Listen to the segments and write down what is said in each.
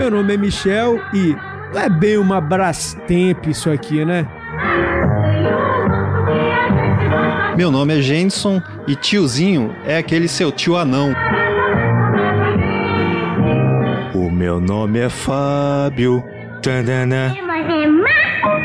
Meu nome é Michel e não é bem uma Brastemp isso aqui, né? Meu nome é Jenson e tiozinho é aquele seu tio anão. O meu nome é Fábio. Tadana.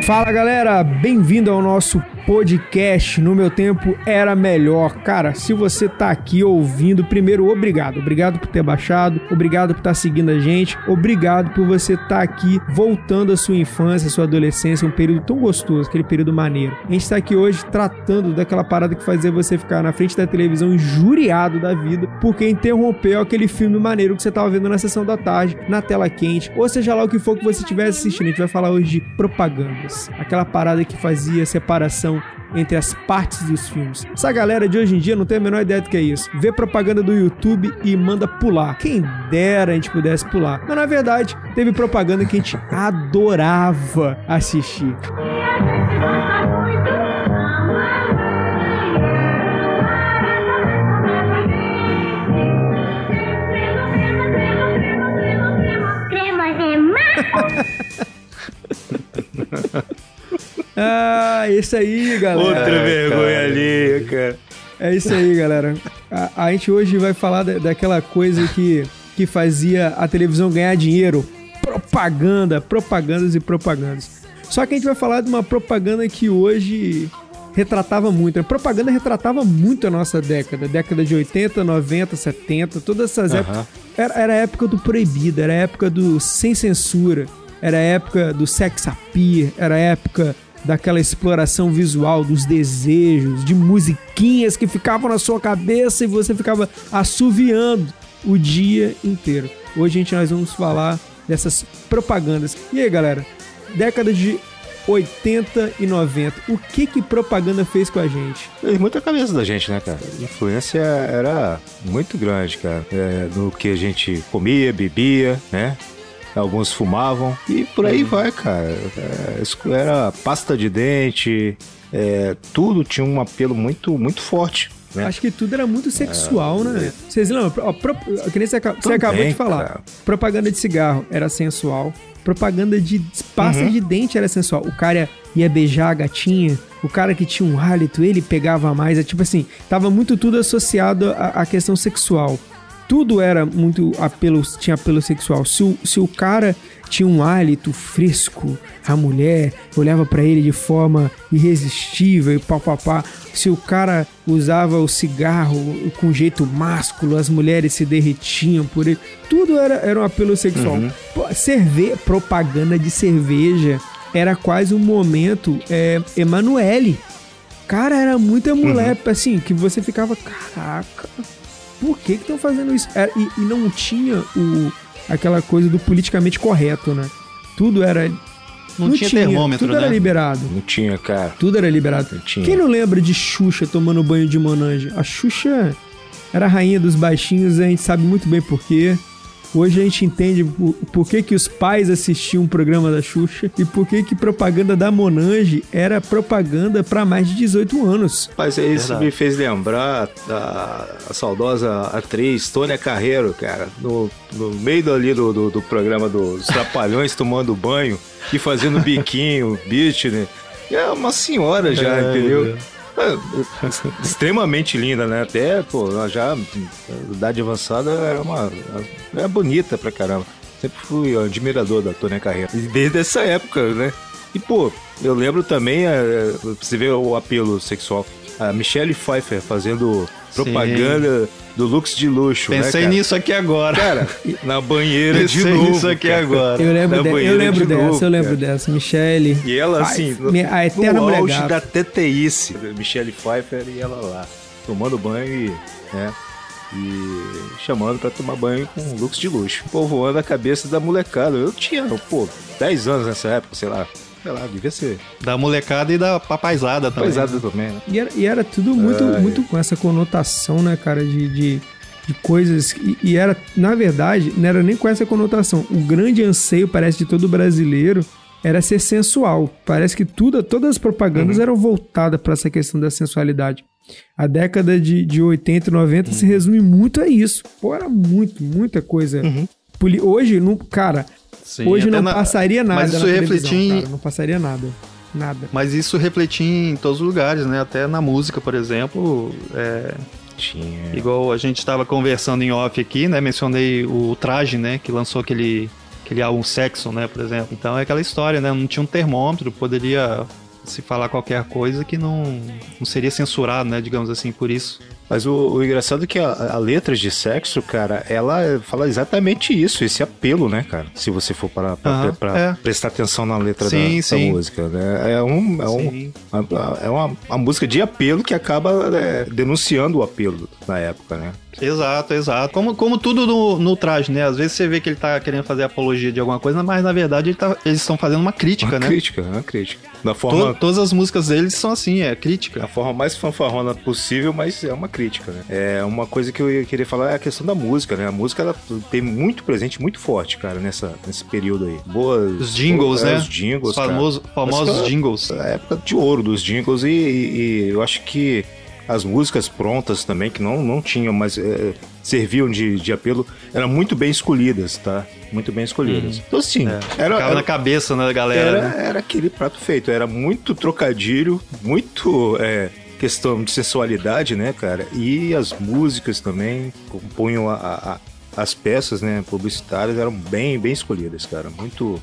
Fala galera, bem-vindo ao nosso podcast No Meu Tempo Era Melhor. Cara, se você tá aqui ouvindo, primeiro, obrigado. Obrigado por ter baixado, obrigado por estar tá seguindo a gente, obrigado por você estar tá aqui voltando à sua infância, à sua adolescência, um período tão gostoso, aquele período maneiro. A gente tá aqui hoje tratando daquela parada que fazia você ficar na frente da televisão injuriado da vida, porque interrompeu aquele filme maneiro que você tava vendo na sessão da tarde, na tela quente, ou seja lá o que for que você estivesse assistindo. A gente vai falar hoje de propagandas. Aquela parada que fazia separação entre as partes dos filmes. Essa galera de hoje em dia não tem a menor ideia do que é isso. Vê propaganda do YouTube e manda pular. Quem dera a gente pudesse pular. Mas na verdade, teve propaganda que a gente adorava assistir. Ah, isso aí, galera. Outra vergonha ali, cara. É isso aí, galera. A, a gente hoje vai falar da, daquela coisa que, que fazia a televisão ganhar dinheiro. Propaganda, propagandas e propagandas. Só que a gente vai falar de uma propaganda que hoje retratava muito. A propaganda retratava muito a nossa década. Década de 80, 90, 70, todas essas uhum. épocas. Era, era a época do proibido, era a época do sem censura, era a época do sex appeal, era a época daquela exploração visual, dos desejos, de musiquinhas que ficavam na sua cabeça e você ficava assoviando o dia inteiro. Hoje gente nós vamos falar dessas propagandas. E aí, galera? Década de 80 e 90. O que que propaganda fez com a gente? Fez muita cabeça da gente, né, cara? A influência era muito grande, cara. É, no que a gente comia, bebia, né? Alguns fumavam e por aí vai, cara. É, era pasta de dente, é, tudo tinha um apelo muito, muito forte. Né? Acho que tudo era muito sexual, é, né? Vocês lembram? Ó, pro, que nem você, você acabou de falar. Cara. Propaganda de cigarro era sensual. Propaganda de pasta uhum. de dente era sensual. O cara ia beijar a gatinha. O cara que tinha um hálito, ele pegava mais. É tipo assim, tava muito tudo associado à, à questão sexual tudo era muito apelo, tinha apelo sexual. Se o, se o cara tinha um hálito fresco, a mulher olhava para ele de forma irresistível e pá. Se o cara usava o cigarro com jeito másculo, as mulheres se derretiam por ele. Tudo era, era um apelo sexual. Uhum. Cerve propaganda de cerveja era quase um momento é, Emanuele. Cara, era muita mulher, uhum. assim, que você ficava, caraca, por que estão fazendo isso? Era, e, e, não tinha o, aquela coisa do politicamente correto, né? Tudo era. Não, não tinha, tinha, termômetro, Tudo né? era liberado. Não tinha, cara. Tudo era liberado. Não tinha. Quem não lembra de Xuxa tomando banho de Monange? A Xuxa era a rainha dos baixinhos, a gente sabe muito bem por quê. Hoje a gente entende por, por que, que os pais assistiam o programa da Xuxa e por que, que propaganda da Monange era propaganda para mais de 18 anos. Mas isso Verdade. me fez lembrar da a saudosa atriz Tônia Carreiro, cara, no, no meio ali do, do, do programa dos Trapalhões tomando banho e fazendo biquinho, beat, né? É uma senhora já, é, entendeu? É. É, extremamente linda, né? Até, pô, já idade avançada era uma. Era bonita pra caramba. Sempre fui admirador da Tônia Carreira. Desde essa época, né? E, pô, eu lembro também, é, você vê o apelo sexual. A Michelle Pfeiffer fazendo propaganda Sim. do Lux de luxo. Né, Pensei né, nisso aqui agora. Cara, na banheira Pensei de novo. nisso aqui cara. agora. Eu lembro, de, eu lembro de dessa, novo, eu lembro cara. dessa. Michelle. E ela, assim, Ai, no, a eterna no auge da teteice. Michelle Pfeiffer e ela lá, tomando banho e, né, e chamando para tomar banho com looks de luxo. Povoando a cabeça da molecada. Eu tinha, pô, 10 anos nessa época, sei lá sei lá, devia ser. Da molecada e da papaizada também. Papaizada também, né? E era, e era tudo muito, muito com essa conotação, né, cara, de, de, de coisas. E, e, era, na verdade, não era nem com essa conotação. O grande anseio, parece, de todo brasileiro era ser sensual. Parece que tudo, todas as propagandas uhum. eram voltadas para essa questão da sensualidade. A década de, de 80 e 90 uhum. se resume muito a isso. Pô, era muito, muita coisa. Uhum. Hoje, no, cara, Sim, Hoje não na... passaria nada. Mas isso refletir Não passaria nada. Nada. Mas isso refletia em todos os lugares, né? Até na música, por exemplo. É... Tinha. Igual a gente estava conversando em off aqui, né? Mencionei o Traje, né? Que lançou aquele, aquele álbum Sexo, né? Por exemplo. Então é aquela história, né? Não tinha um termômetro, poderia se falar qualquer coisa que não, não seria censurado, né? Digamos assim, por isso. Mas o, o engraçado é que a, a, letra de sexo, cara, ela fala exatamente isso, esse apelo, né, cara? Se você for para pra, pra é. prestar atenção na letra sim, da, sim. da, música, né? É, um, é, um, uma, é uma, uma, música de apelo que acaba né, denunciando o apelo na época, né? Exato, exato. Como, como tudo no, no traje, né? Às vezes você vê que ele tá querendo fazer apologia de alguma coisa, mas na verdade ele tá, eles estão fazendo uma crítica, uma né? Crítica, uma crítica. Da forma... To, todas as músicas deles são assim, é crítica. A forma mais fanfarrona possível, mas é uma crítica, né? É uma coisa que eu queria falar é a questão da música, né? A música ela tem muito presente, muito forte, cara, nessa, nesse período aí. Boas. Os jingles, boas, né? Os jingles. Os famosos, famosos jingles. A época de ouro dos jingles e, e, e eu acho que as músicas prontas também, que não, não tinham, mas é, serviam de, de apelo, eram muito bem escolhidas, tá? Muito bem escolhidas. Uhum. Então, assim, é, era, era, na cabeça, né, galera? Era, né? era aquele prato feito, era muito trocadilho, muito. É, questão de sensualidade, né, cara? E as músicas também compunham a, a, as peças, né, publicitárias eram bem, bem escolhidas, cara. Muito,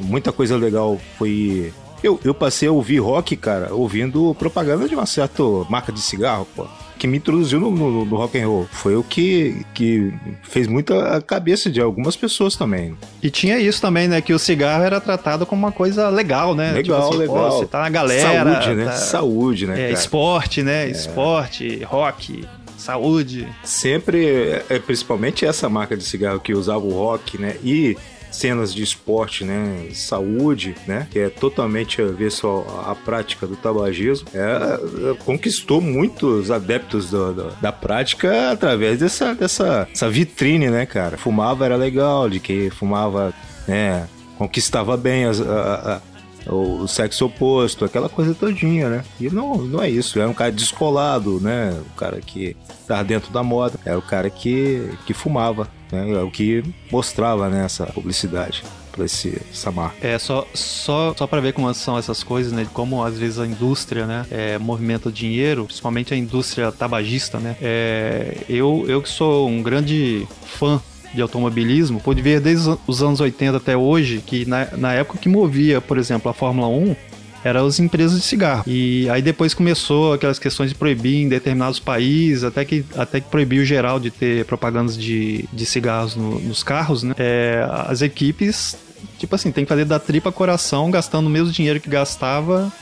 muita coisa legal foi eu, eu passei a ouvir rock, cara, ouvindo propaganda de uma certa marca de cigarro, pô. Que me introduziu no, no, no rock and roll. Foi o que, que fez muita a cabeça de algumas pessoas também. E tinha isso também, né? Que o cigarro era tratado como uma coisa legal, né? Legal, tipo assim, legal. Pô, você tá na galera. Saúde, né? Tá... Saúde, né? É, esporte, né? É. Esporte, rock saúde. Sempre, é, principalmente essa marca de cigarro que usava o rock, né? E cenas de esporte, né, saúde, né, que é totalmente avesso à, à prática do tabagismo, é, é, conquistou muitos adeptos do, do, da prática através dessa, dessa essa vitrine, né, cara. Fumava era legal, de que fumava, né, conquistava bem as, a, a, o sexo oposto, aquela coisa todinha, né? E não, não é isso, é um cara descolado, né? O cara que tá dentro da moda, é o cara que, que fumava, né? É o que mostrava né, essa publicidade para esse essa marca. É só só só para ver como são essas coisas, né? Como às vezes a indústria, né, é, movimenta dinheiro, principalmente a indústria tabagista, né? É, eu eu que sou um grande fã de automobilismo, pode ver desde os anos 80 até hoje que na, na época que movia, por exemplo, a Fórmula 1, eram as empresas de cigarro. E aí depois começou aquelas questões de proibir em determinados países, até que, até que proibiu geral de ter propagandas de, de cigarros no, nos carros, né? É, as equipes, tipo assim, tem que fazer da tripa coração, gastando o mesmo dinheiro que gastava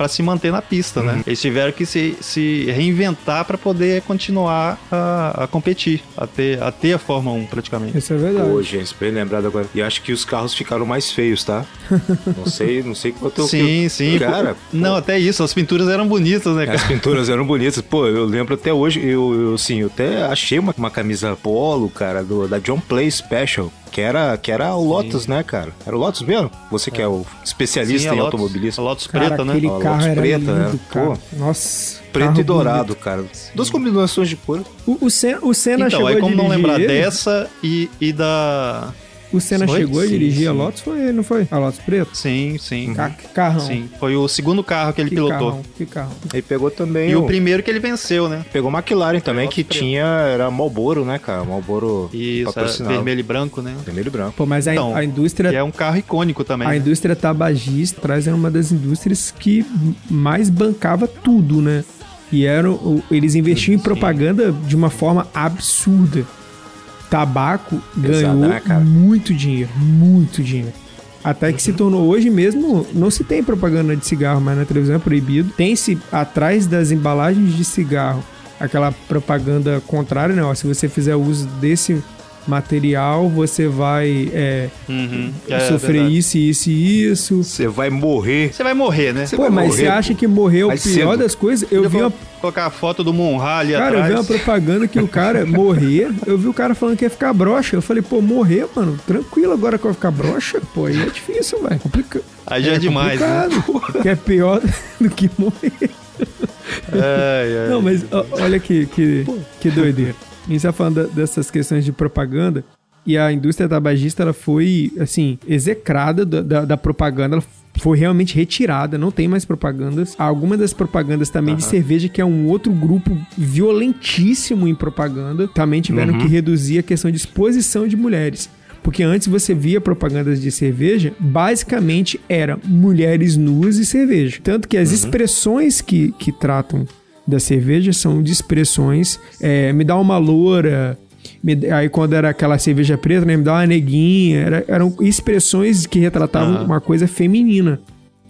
para se manter na pista, né? uhum. né? Eles tiveram que se, se reinventar para poder continuar a, a, competir, a ter, a ter a Fórmula 1 praticamente. Isso é verdade. Pô, gente, bem lembrado agora. E acho que os carros ficaram mais feios, tá? não sei, não sei quanto Sim, eu, sim. Cara, pô, não, até isso, as pinturas eram bonitas, né, cara? As pinturas eram bonitas. Pô, eu lembro até hoje, eu, eu assim, eu até achei uma, uma camisa polo, cara, do, da John Play Special. Que era, que era o Lotus, Sim. né, cara? Era o Lotus mesmo? Você que é, é o especialista Sim, em automobilismo. A Lotus preta, né? Aquele a carro Lotus preta, né? lindo, né? Pô. Nossa. Preto e dourado, bonito. cara. Duas combinações de cor. O, o, Senna, o Senna então, chegou aí como não lembrar ele? dessa e, e da o Senna foi? chegou sim, a dirigir sim. a Lotus, foi ele, não foi? A Lotus Preto? Sim, sim. Ca carrão. Sim, foi o segundo carro que ele que pilotou. Carrão, que carro. Ele pegou também E o... o... primeiro que ele venceu, né? Pegou McLaren também, que Preto. tinha, era Marlboro, né, cara? Marlboro Isso, vermelho e branco, né? Vermelho e branco. Pô, mas a, então, a indústria... é um carro icônico também. A né? indústria tabagista traz é uma das indústrias que mais bancava tudo, né? E eram, eles investiam sim, em propaganda de uma forma absurda tabaco Pesado, ganhou né, muito dinheiro, muito dinheiro. Até que uhum. se tornou hoje mesmo, não se tem propaganda de cigarro mais na televisão, é proibido. Tem-se atrás das embalagens de cigarro aquela propaganda contrária, né? Ó, se você fizer uso desse material, você vai é, uhum. é, sofrer é isso, isso e isso. Você vai morrer. Você vai morrer, né? Pô, mas morrer, você acha que morrer é o pior cedo. das coisas? Eu, eu vi uma... Colocar a foto do Monra ali cara, atrás. Cara, eu vi uma propaganda que o cara morrer, eu vi o cara falando que ia ficar broxa. Eu falei, pô, morrer, mano, tranquilo agora que eu vou ficar broxa? Pô, aí é difícil, velho. Complica... Aí já é, é demais, né? Que é pior do que morrer. Ai, ai, Não, mas ó, olha que, que, que doideira. A gente tá falando dessas questões de propaganda. e a indústria tabagista ela foi, assim, execrada da, da, da propaganda. Ela foi realmente retirada, não tem mais propagandas. Algumas das propagandas também uhum. de cerveja, que é um outro grupo violentíssimo em propaganda, também tiveram uhum. que reduzir a questão de exposição de mulheres. Porque antes você via propagandas de cerveja, basicamente era mulheres nuas e cerveja. Tanto que as uhum. expressões que, que tratam da cerveja são de expressões. É, me dá uma loura, aí quando era aquela cerveja preta, né, me dá uma neguinha. Era, eram expressões que retratavam uhum. uma coisa feminina.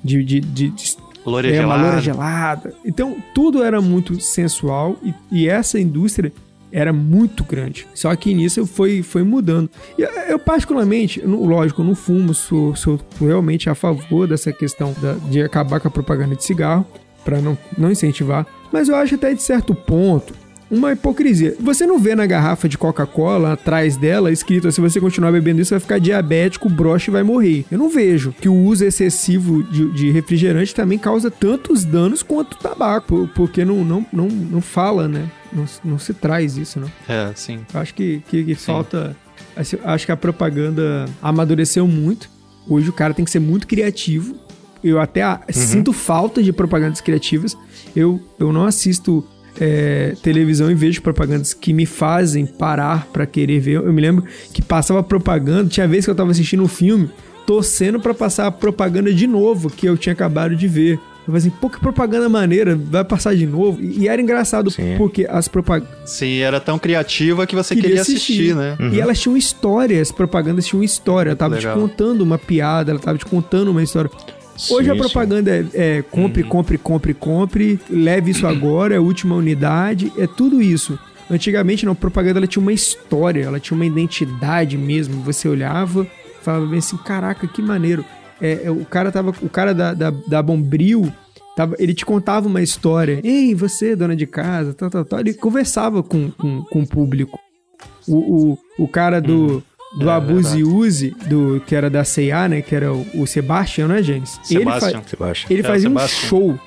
De, de, de, de loura é, gelada. loura gelada. Então, tudo era muito sensual e, e, essa indústria era muito grande. Só que nisso foi, foi mudando. E eu, particularmente, lógico, eu não fumo, sou, sou realmente a favor dessa questão da, de acabar com a propaganda de cigarro, para não, não incentivar. Mas eu acho até de certo ponto uma hipocrisia. Você não vê na garrafa de Coca-Cola, atrás dela, escrito: se você continuar bebendo isso, vai ficar diabético, broche vai morrer. Eu não vejo que o uso excessivo de, de refrigerante também causa tantos danos quanto o tabaco, porque não, não, não, não fala, né? Não, não se traz isso, não. É, sim. Acho que, que, que falta. Acho que a propaganda amadureceu muito. Hoje o cara tem que ser muito criativo. Eu até uhum. sinto falta de propagandas criativas. Eu, eu não assisto é, televisão e vejo propagandas que me fazem parar para querer ver. Eu me lembro que passava propaganda, tinha vez que eu tava assistindo um filme, torcendo para passar a propaganda de novo que eu tinha acabado de ver. Eu falei assim, pô, que propaganda maneira, vai passar de novo. E, era engraçado, Sim. porque as propagandas. Sim, era tão criativa que você queria, queria assistir, assistir, né? Uhum. E elas tinham história, as propagandas tinham história. Ela tava Legal. te contando uma piada, ela tava te contando uma história. Hoje sim, a propaganda é, é, compre, uhum. compre, compre, compre, leve isso agora, é a última unidade, é tudo isso. Antigamente, não, a propaganda ela tinha uma história, ela tinha uma identidade mesmo. Você olhava, falava bem assim, caraca, que maneiro. É, é, o cara tava, o cara da, da, da Bombril, tava, ele te contava uma história. Ei, você, dona de casa, tal, tal, tal. Ele conversava com, com, com o público. O, o, o cara do, uhum do é, Abuse e Use, do, que era da C&A, né? Que era o, o Sebastian, né, James? Sebastian. Ele, fa ele fazia um show.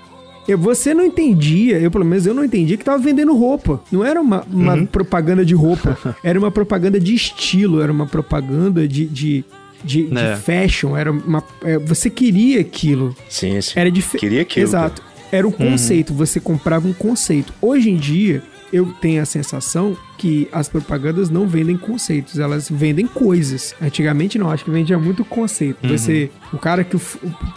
Eu, você não entendia, eu pelo menos eu não entendia que tava vendendo roupa. Não era uma, uma uhum. propaganda de roupa. Era uma propaganda de estilo, era uma propaganda de, de de, é. de, fashion, era uma. É, você queria aquilo. Sim, sim. Era de Queria aquilo. Exato. Era um uhum. conceito, você comprava um conceito. Hoje em dia, eu tenho a sensação que as propagandas não vendem conceitos, elas vendem coisas. Antigamente não, acho que vendia muito conceito. Uhum. Você, o cara que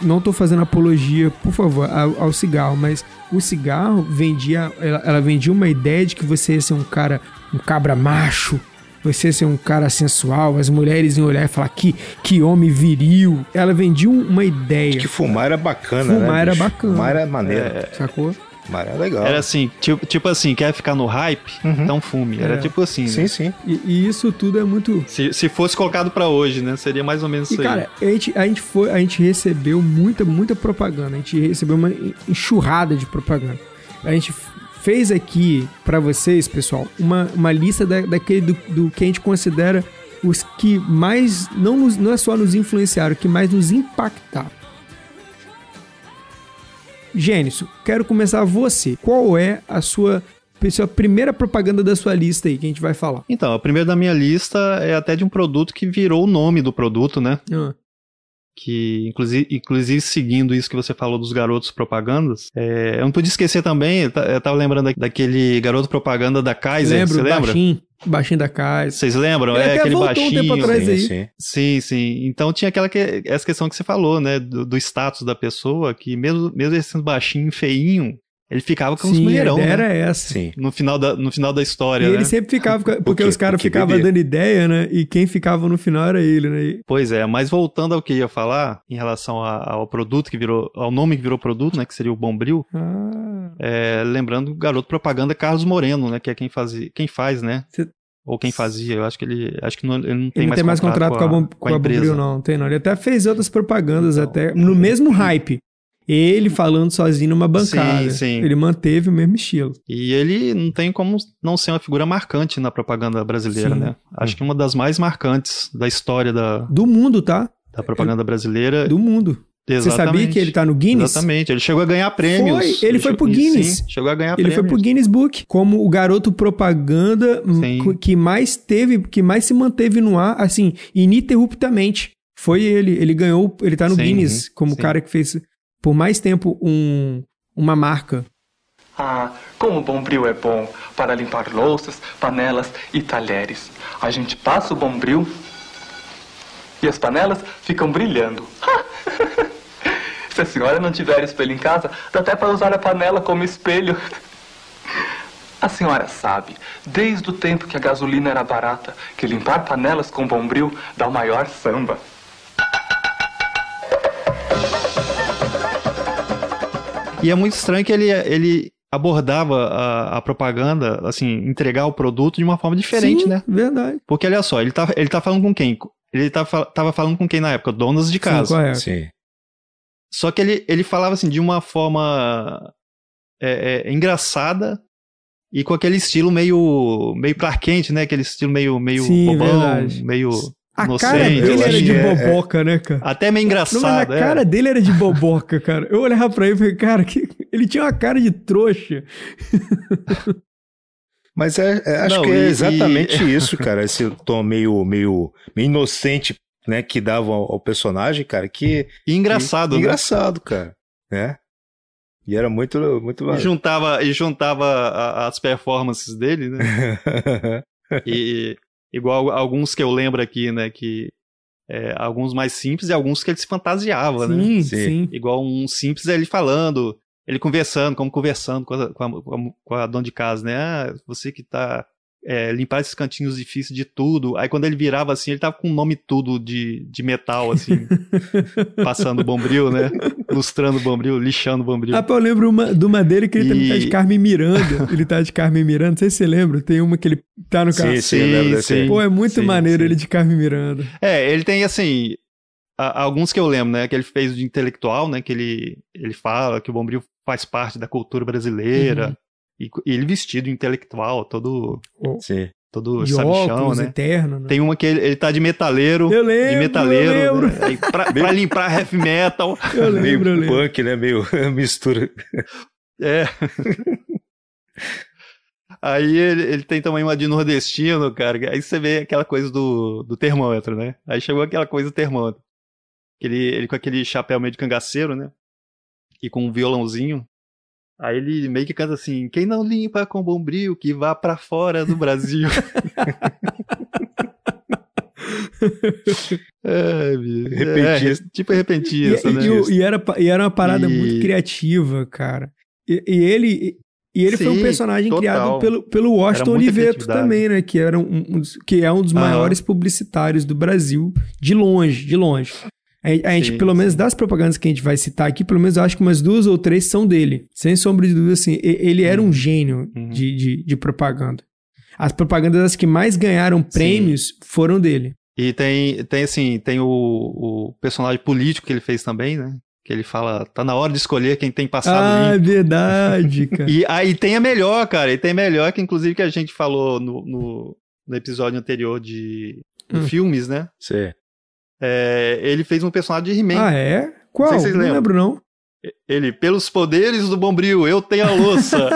não tô fazendo apologia, por favor, ao, ao cigarro, mas o cigarro vendia, ela, ela, vendia uma ideia de que você ia ser um cara, um cabra macho, você ser um cara sensual, as mulheres iam olhar e falar que, que homem viril. Ela vendia uma ideia. De que fumar era bacana, fumar né? Fumar era bacana. Fumar era maneiro. É, sacou? Mas era legal. Era assim, tipo, tipo assim, quer ficar no hype? Uhum. Então fume. Era é. tipo assim. Sim, né? sim. E, e, isso tudo é muito. Se, se fosse colocado para hoje, né? Seria mais ou menos e, isso cara, aí. A gente, a, gente foi, a gente recebeu muita, muita propaganda. A gente recebeu uma enxurrada de propaganda. A gente fez aqui para vocês, pessoal, uma, uma lista da, daquele do, do que a gente considera os que mais, não, nos, não é só nos influenciaram, que mais nos impactaram. Gênesis, quero começar você. Qual é a sua primeira propaganda da sua lista aí que a gente vai falar? Então, a primeira da minha lista é até de um produto que virou o nome do produto, né? Ah que inclusive, inclusive seguindo isso que você falou dos garotos propagandas, é, eu não podia esquecer também, eu tava lembrando daquele garoto propaganda da Kaiser, Lembro, você lembra? Baixinho, baixinho da Kaiser. Vocês lembram? Ele é aquele baixinho. Um tempo atrás sim, aí. Sim. sim, sim. Então tinha aquela que, essa questão que você falou, né, do, do status da pessoa, que mesmo, mesmo ele sendo baixinho, feinho, ele ficava com os mulherão, a ideia né? era essa. Sim. No final da, no final da história, e né? ele sempre ficava, porque os caras ficavam dando ideia, né? E quem ficava no final era ele, né? Pois é, mas voltando ao que eu ia falar, em relação a, ao produto que virou, ao nome que virou produto, né? Que seria o Bombril. Ah. É, lembrando o garoto propaganda Carlos Moreno, né? Que é quem, fazia, quem faz, né? Cê... Ou quem fazia, eu acho que ele. Acho que não, ele não tem, ele mais, tem mais contrato, contrato com a, com a, com a, a Bombril, não, tem não. Ele até fez outras propagandas, então, até no mesmo hype ele falando sozinho numa bancada. Sim, sim. Ele manteve o mesmo estilo. E ele não tem como não ser uma figura marcante na propaganda brasileira, sim. né? Acho que uma das mais marcantes da história da. Do mundo, tá? Da propaganda brasileira. Do mundo. Você sabia que ele tá no Guinness? Exatamente. Ele chegou a ganhar prêmios. Foi, ele foi pro Guinness. Sim, chegou a ganhar ele prêmios. Ele foi pro Guinness Book como o garoto propaganda sim. que mais teve, que mais se manteve no ar, assim, ininterruptamente. Foi ele. Ele ganhou, ele tá no sim, Guinness como o cara que fez por mais tempo um, uma marca. Ah, como o Bombril é bom para limpar louças, panelas e talheres. A gente passa o Bombril e as panelas ficam brilhando. Se a senhora não tiver espelho em casa, dá até para usar a panela como espelho. A senhora sabe, desde o tempo que a gasolina era barata, que limpar panelas com bombril dá o maior samba. E é muito estranho que ele, ele abordava a, a, propaganda, assim, entregar o produto de uma forma diferente, Sim, né? verdade. Porque olha só, ele tá, ele tá falando com quem? Ele tá, tava falando com quem na época? Donas de casa. Sim, correto. Sim. Só que ele, ele falava assim de uma forma é, é, engraçada e com aquele estilo meio meio Clark Kent, né? Aquele estilo meio meio Sim, bobão, verdade. meio a inocente. cara dele era de é, boboca, né, cara? Até meio engraçado. Não, mas a é. cara dele era de boboca, cara. Eu olhava pra ele e falei, cara, que... ele tinha uma cara de trouxa. Mas é, é, acho Não, que é e- exatamente e- isso, cara. Esse tom meio, meio, meio inocente, né, que dava ao, ao personagem, cara, que... E engraçado, que, né? Engraçado, cara, né? E era muito... muito... E juntava, e juntava a- as performances dele, né? E igual alguns que eu lembro aqui, né? Que é, alguns mais simples e alguns que ele se fantasiava, né? Sim, Sim. sim. Igual um simples é ele falando, ele conversando, como conversando com a, com a, com a- com a dona de casa, né? Ah, você que tá. É, limpar esses cantinhos difíceis de tudo. Aí quando ele virava assim, ele tava com o nome tudo de, de metal, assim, passando o bombril, né? Lustrando o bombril, lixando o bombril. Ah, pô, eu lembro uma, de uma dele que ele também E- tá de Carmen Miranda. ele tá de Carmen Miranda, não sei se você lembra. Tem uma que ele tá no carro. sim, sim, aí. Pô, é muito Sim, maneiro sim. ele de Carmen Miranda. É, ele tem assim. a- alguns que eu lembro, né? Que ele fez de intelectual, né? Que ele, ele fala que o Bombril faz parte da cultura brasileira. Uhum. E, e ele vestido intelectual, todo, Sim. todo De sabichão, óculos, né? eterno, né? Tem uma que ele, ele tá de metaleiro. Eu lembro, de metaleiro. eu lembro. né? Aí pra, pra limpar heavy metal. Eu meio lembro, eu lembro. punk, né? Meio mistura. É. Aí ele, ele tem também uma de nordestino, cara. Aí você vê aquela coisa do, do termômetro, né? Aí chegou aquela coisa do termômetro. Ele, ele com aquele chapéu meio de cangaceiro, né? E com um violãozinho. Aí ele meio que canta assim: Quem não limpa com bombril, que vá pra fora do Brasil. é. Repentista. É, tipo repentista, e, né? e e era, e era uma parada E- muito criativa, cara. E, e ele, e ele foi um Sim, personagem total. criado pelo, pelo Washington Oliveto também, né? Que, era um, um que é um dos Aham. maiores publicitários do Brasil, de longe, de longe. A, a gente, Sim, pelo menos sim. das propagandas que a gente vai citar aqui, pelo menos eu acho que umas duas ou três são dele. Sem sombra de dúvida, assim. Ele era um gênio Uhum. de, de, de propaganda. As propagandas as que mais ganharam prêmios foram dele. E tem, tem assim, tem o, o personagem político que ele fez também, né? Que ele fala, tá na hora de escolher quem tem passado Ah, limpo. verdade, cara. E aí tem a melhor, cara, e tem a melhor que inclusive que a gente falou no, no, no episódio anterior de, de Hum. filmes, né? Sim. É, ele fez um personagem de He-Man. Ah, é? Qual? Não se não lembro, não. Ele, pelos poderes do Bombril, eu tenho a louça.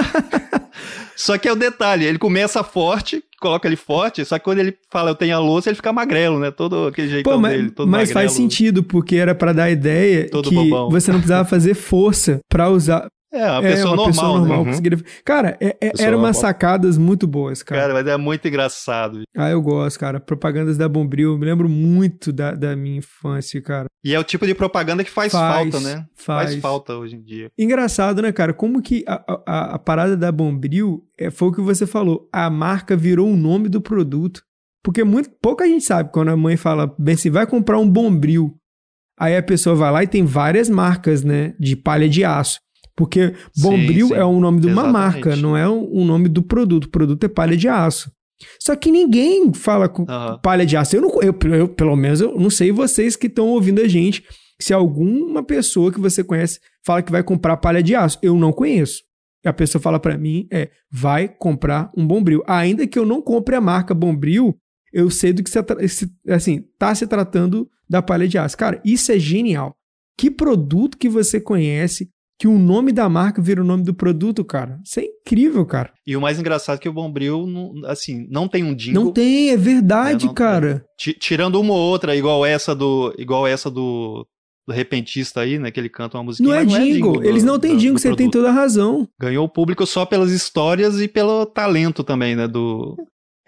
só que é o detalhe, ele começa forte, coloca ele forte, só que quando ele fala eu tenho a louça, ele fica magrelo, né? Todo aquele jeitão Pô, mas, dele, todo mas magrelo. faz sentido, porque era pra dar a ideia Todo que bobão. você não precisava fazer força pra usar. É, uma é, pessoa uma normal, pessoa né? normal Uhum. conseguiria- Cara, é, é, eram umas sacadas muito boas, cara. Cara, mas é muito engraçado. Ah, eu gosto, cara. Propagandas da Bombril, me lembro muito da, da minha infância, cara. E é o tipo de propaganda que faz, Faz, falta, né? faz. falta hoje em dia. Engraçado, né, cara? Como que a, a, a parada da Bombril é, foi o que você falou. A marca virou o nome do produto. Porque muito, pouca gente sabe quando a mãe fala, bem, se vai comprar um Bombril. Aí a pessoa vai lá e tem várias marcas, né, de palha de aço. Porque Sim, Bombril sim. é o nome de uma Exatamente. marca, não é o nome do produto. O produto é palha de aço. Só que ninguém fala com Aham. palha de aço. Eu, não, eu, eu, pelo menos, eu não sei vocês que estão ouvindo a gente, se alguma pessoa que você conhece fala que vai comprar palha de aço. Eu não conheço. E a pessoa fala pra mim é, vai comprar um Bombril. Ainda que eu não compre a marca Bombril, eu sei do que se- assim, tá se tratando da palha de aço. Cara, isso é genial. Que produto que você conhece que o nome da marca vira o nome do produto, cara. Isso é incrível, cara. E o mais engraçado é que o Bombril, assim, não tem um jingle. Não tem, é verdade, né? cara. Tirando uma ou outra, igual essa do, igual essa do, do repentista aí, né? Que ele canta uma musiquinha. Não é, não jingle. é jingle. Eles não têm jingle, você produto. tem toda a razão. Ganhou o público só pelas histórias e pelo talento também, né? Do,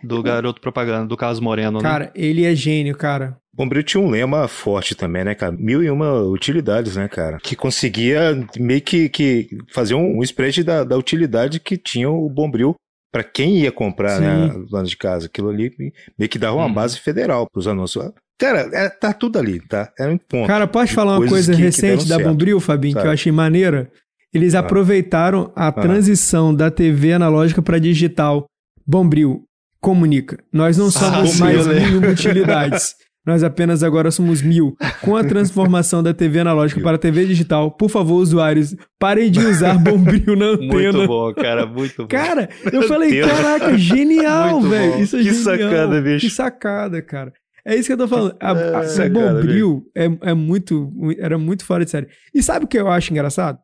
do garoto propaganda, do Carlos Moreno. Né? Cara, né? ele é gênio, cara. Bombril tinha um lema forte também, né, cara? Mil e uma utilidades, né, cara? Que conseguia meio que, que fazer um, um spread da, da utilidade que tinha o Bombril para quem ia comprar, né, Sim. né, lá de casa. Aquilo ali meio que dava uma hum. base federal pros anúncios. Cara, é, tá tudo ali, tá? É um ponto. Cara, pode falar uma coisa que, recente que da certo, Bombril, Fabinho, sabe? que eu achei maneira? Eles ah. aproveitaram a ah. transição da TV analógica para digital. Bombril, comunica. Nós não somos ah, mais mil utilidades. Nós apenas agora somos mil. Com a transformação da TV analógica para a TV digital, por favor, usuários, parem de usar bombril na antena. Muito bom, cara, muito bom. Cara, eu falei, Deus. caraca, genial, velho. Isso é que genial. sacada, bicho. Que sacada, cara. É isso que eu tô falando. A, a, é, o bombril é, é muito, era muito fora de série. E sabe o que eu acho engraçado?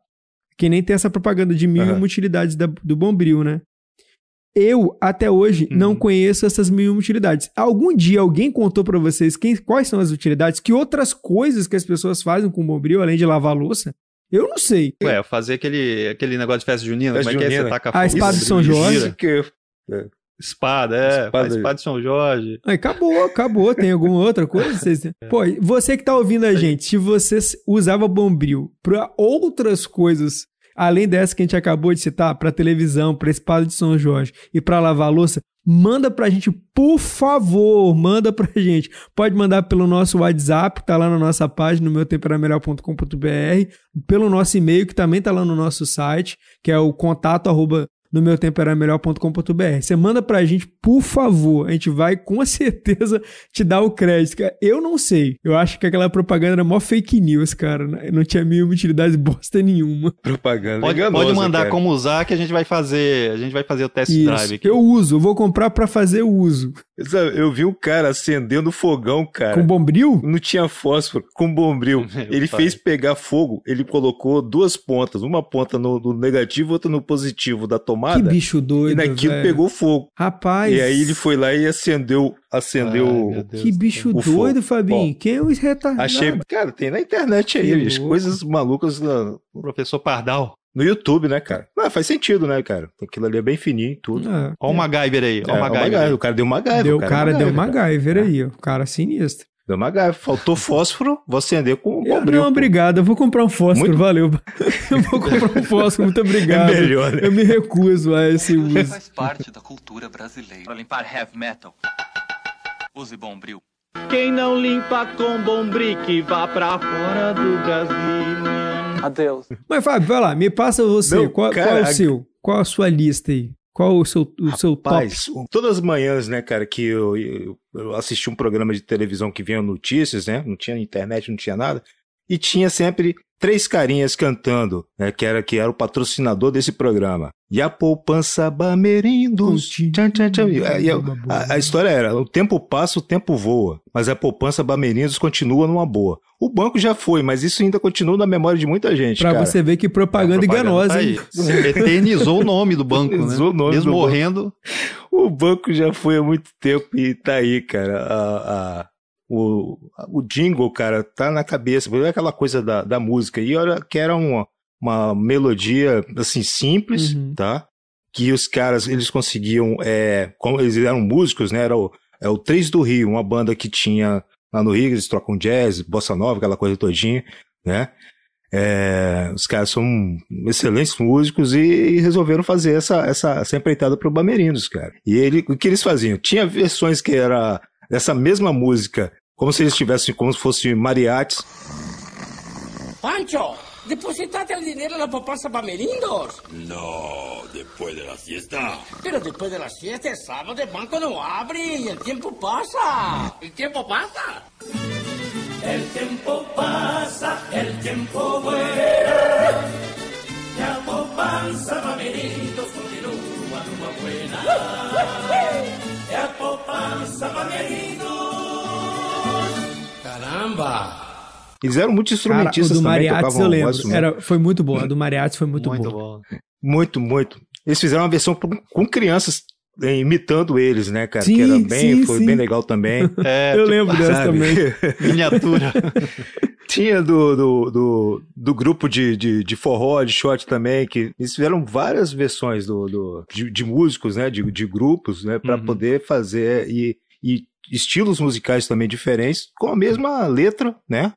Que nem tem essa propaganda de mil uhum. utilidades da, do bombril, né? Eu, até hoje, uhum. não conheço essas mil utilidades. Algum dia alguém contou para vocês quem, quais são as utilidades, que outras coisas que as pessoas fazem com o Bombril, além de lavar louça? Eu não sei. Ué, fazer aquele, aquele negócio de festa junina, festa como é que é? Você taca A espada de São Jorge. Que... É. Espada, é. Espada, espada de São Jorge. Aí, acabou, acabou. Tem alguma outra coisa? Vocês... É. Pô, você que tá ouvindo a gente, se você usava Bombril para outras coisas além dessa que a gente acabou de citar, para televisão, para espada de São Jorge e para lavar louça, manda pra gente, por favor, manda pra gente. Pode mandar pelo nosso WhatsApp, que tá lá na nossa página, no meutemporamelhor.com.br, pelo nosso e-mail, que também tá lá no nosso site, que é o contato arroba no meu tempo era melhor.com.br. Você manda pra gente, por favor. A gente vai com certeza te dar o crédito. Eu não sei. Eu acho que aquela propaganda era mó fake news, cara. Não tinha mil utilidade bosta nenhuma. Propaganda. Pode, enganosa, pode mandar cara. como usar que a gente vai fazer. A gente vai fazer o test Isso. drive aqui. Eu uso, eu vou comprar para fazer o uso. Eu vi um cara acendendo fogão, cara. Com bombril? Não tinha fósforo, com bombril. ele pai. fez pegar fogo, ele colocou duas pontas, uma ponta no, no negativo, outra no positivo da tomada tomada. Que bicho doido. E naquilo véio. pegou fogo. Rapaz. E aí ele foi lá e acendeu. Acendeu. Ai, que bicho doido, Fabinho. Bom, Quem é os retardados? Achei. Cara, tem na internet aí, as coisas malucas. Na... Professor Pardal. No YouTube, né, cara? Ah, faz sentido, né, cara? Aquilo ali é bem fininho tudo. É, Olha o MacGyver aí. Olha é, o MacGyver. O cara deu MacGyver. Deu, o cara, cara deu MacGyver é. aí, ó. O cara sinistro. Deu MacGyver. Faltou fósforo, vou acender com o Não, obrigado. Eu vou comprar um fósforo, muito... valeu. Eu vou comprar um fósforo, muito obrigado. É melhor, né? Eu me recuso a esse uso. Faz parte da cultura brasileira. Para limpar heavy metal, use Bombril. Quem não limpa com Bombrick vá pra fora do Brasil. Adeus. Mas, Fábio, vai lá, me passa você. Não, qual, cara, qual é o seu? Qual a sua lista aí? Qual o seu, o Rapaz, seu top? Todas as manhãs, né, cara, que eu, eu, eu assisti um programa de televisão que vinha notícias, né? Não tinha internet, não tinha nada. E tinha sempre três carinhas cantando, né, que era que era o patrocinador desse programa. E a poupança Bamerindos. Tchan, tchan, tchan. A, a, história era: o tempo passa, o tempo voa, mas a poupança Bamerindos continua numa boa. O banco já foi, mas isso ainda continua na memória de muita gente. Pra cara. você ver que propaganda, propaganda enganosa, tá hein? Eternizou o nome do banco, né? O nome Mesmo morrendo. Banco. O banco já foi há muito tempo e tá aí, cara. A, a, o, o jingle, cara, tá na cabeça. É aquela coisa da, da música. E olha que era uma, uma melodia, assim, simples, uhum. tá? Que os caras, eles conseguiam, é, como eles eram músicos, né? Era o, é o Três do Rio, uma banda que tinha lá no Rio, eles trocam jazz, bossa nova, aquela coisa todinha, né? É, os caras são excelentes músicos e, e, resolveram fazer essa, essa, essa empreitada pro Bamerindos, cara. E ele, o que eles faziam? Tinha versões que era essa mesma música como se eles estivessem como se fossem mariachis. Pancho, ¿depositaste el dinero en la poupanza Bamerindos? No, después de la siesta. Pero después de la siesta, el sábado el banco no abre y el tiempo pasa. ¿El tiempo pasa? El tiempo pasa, el tiempo vuela. La poupanza Bamerindos continúa numa buena. La poupanza Bamerindos Caramba! Eles eram muito instrumentistas Cara, o do também, Mariachi eu lembro. voz, Era, foi muito bom. A do Mariachi foi muito, Muito boa. bom. Muito, muito. Eles fizeram uma versão com crianças eh, imitando eles, né, cara? Sim, que era bem, sim, foi sim. bem legal também. É, Eu tipo, lembro dessa sabe? também. miniatura. Tinha do, do, do, do grupo de, de, de forró, de shot também, que eles fizeram várias versões do, do, de, de músicos, né? De, de grupos, né? Pra Uhum. poder fazer e, e estilos musicais também diferentes, com a mesma letra, né?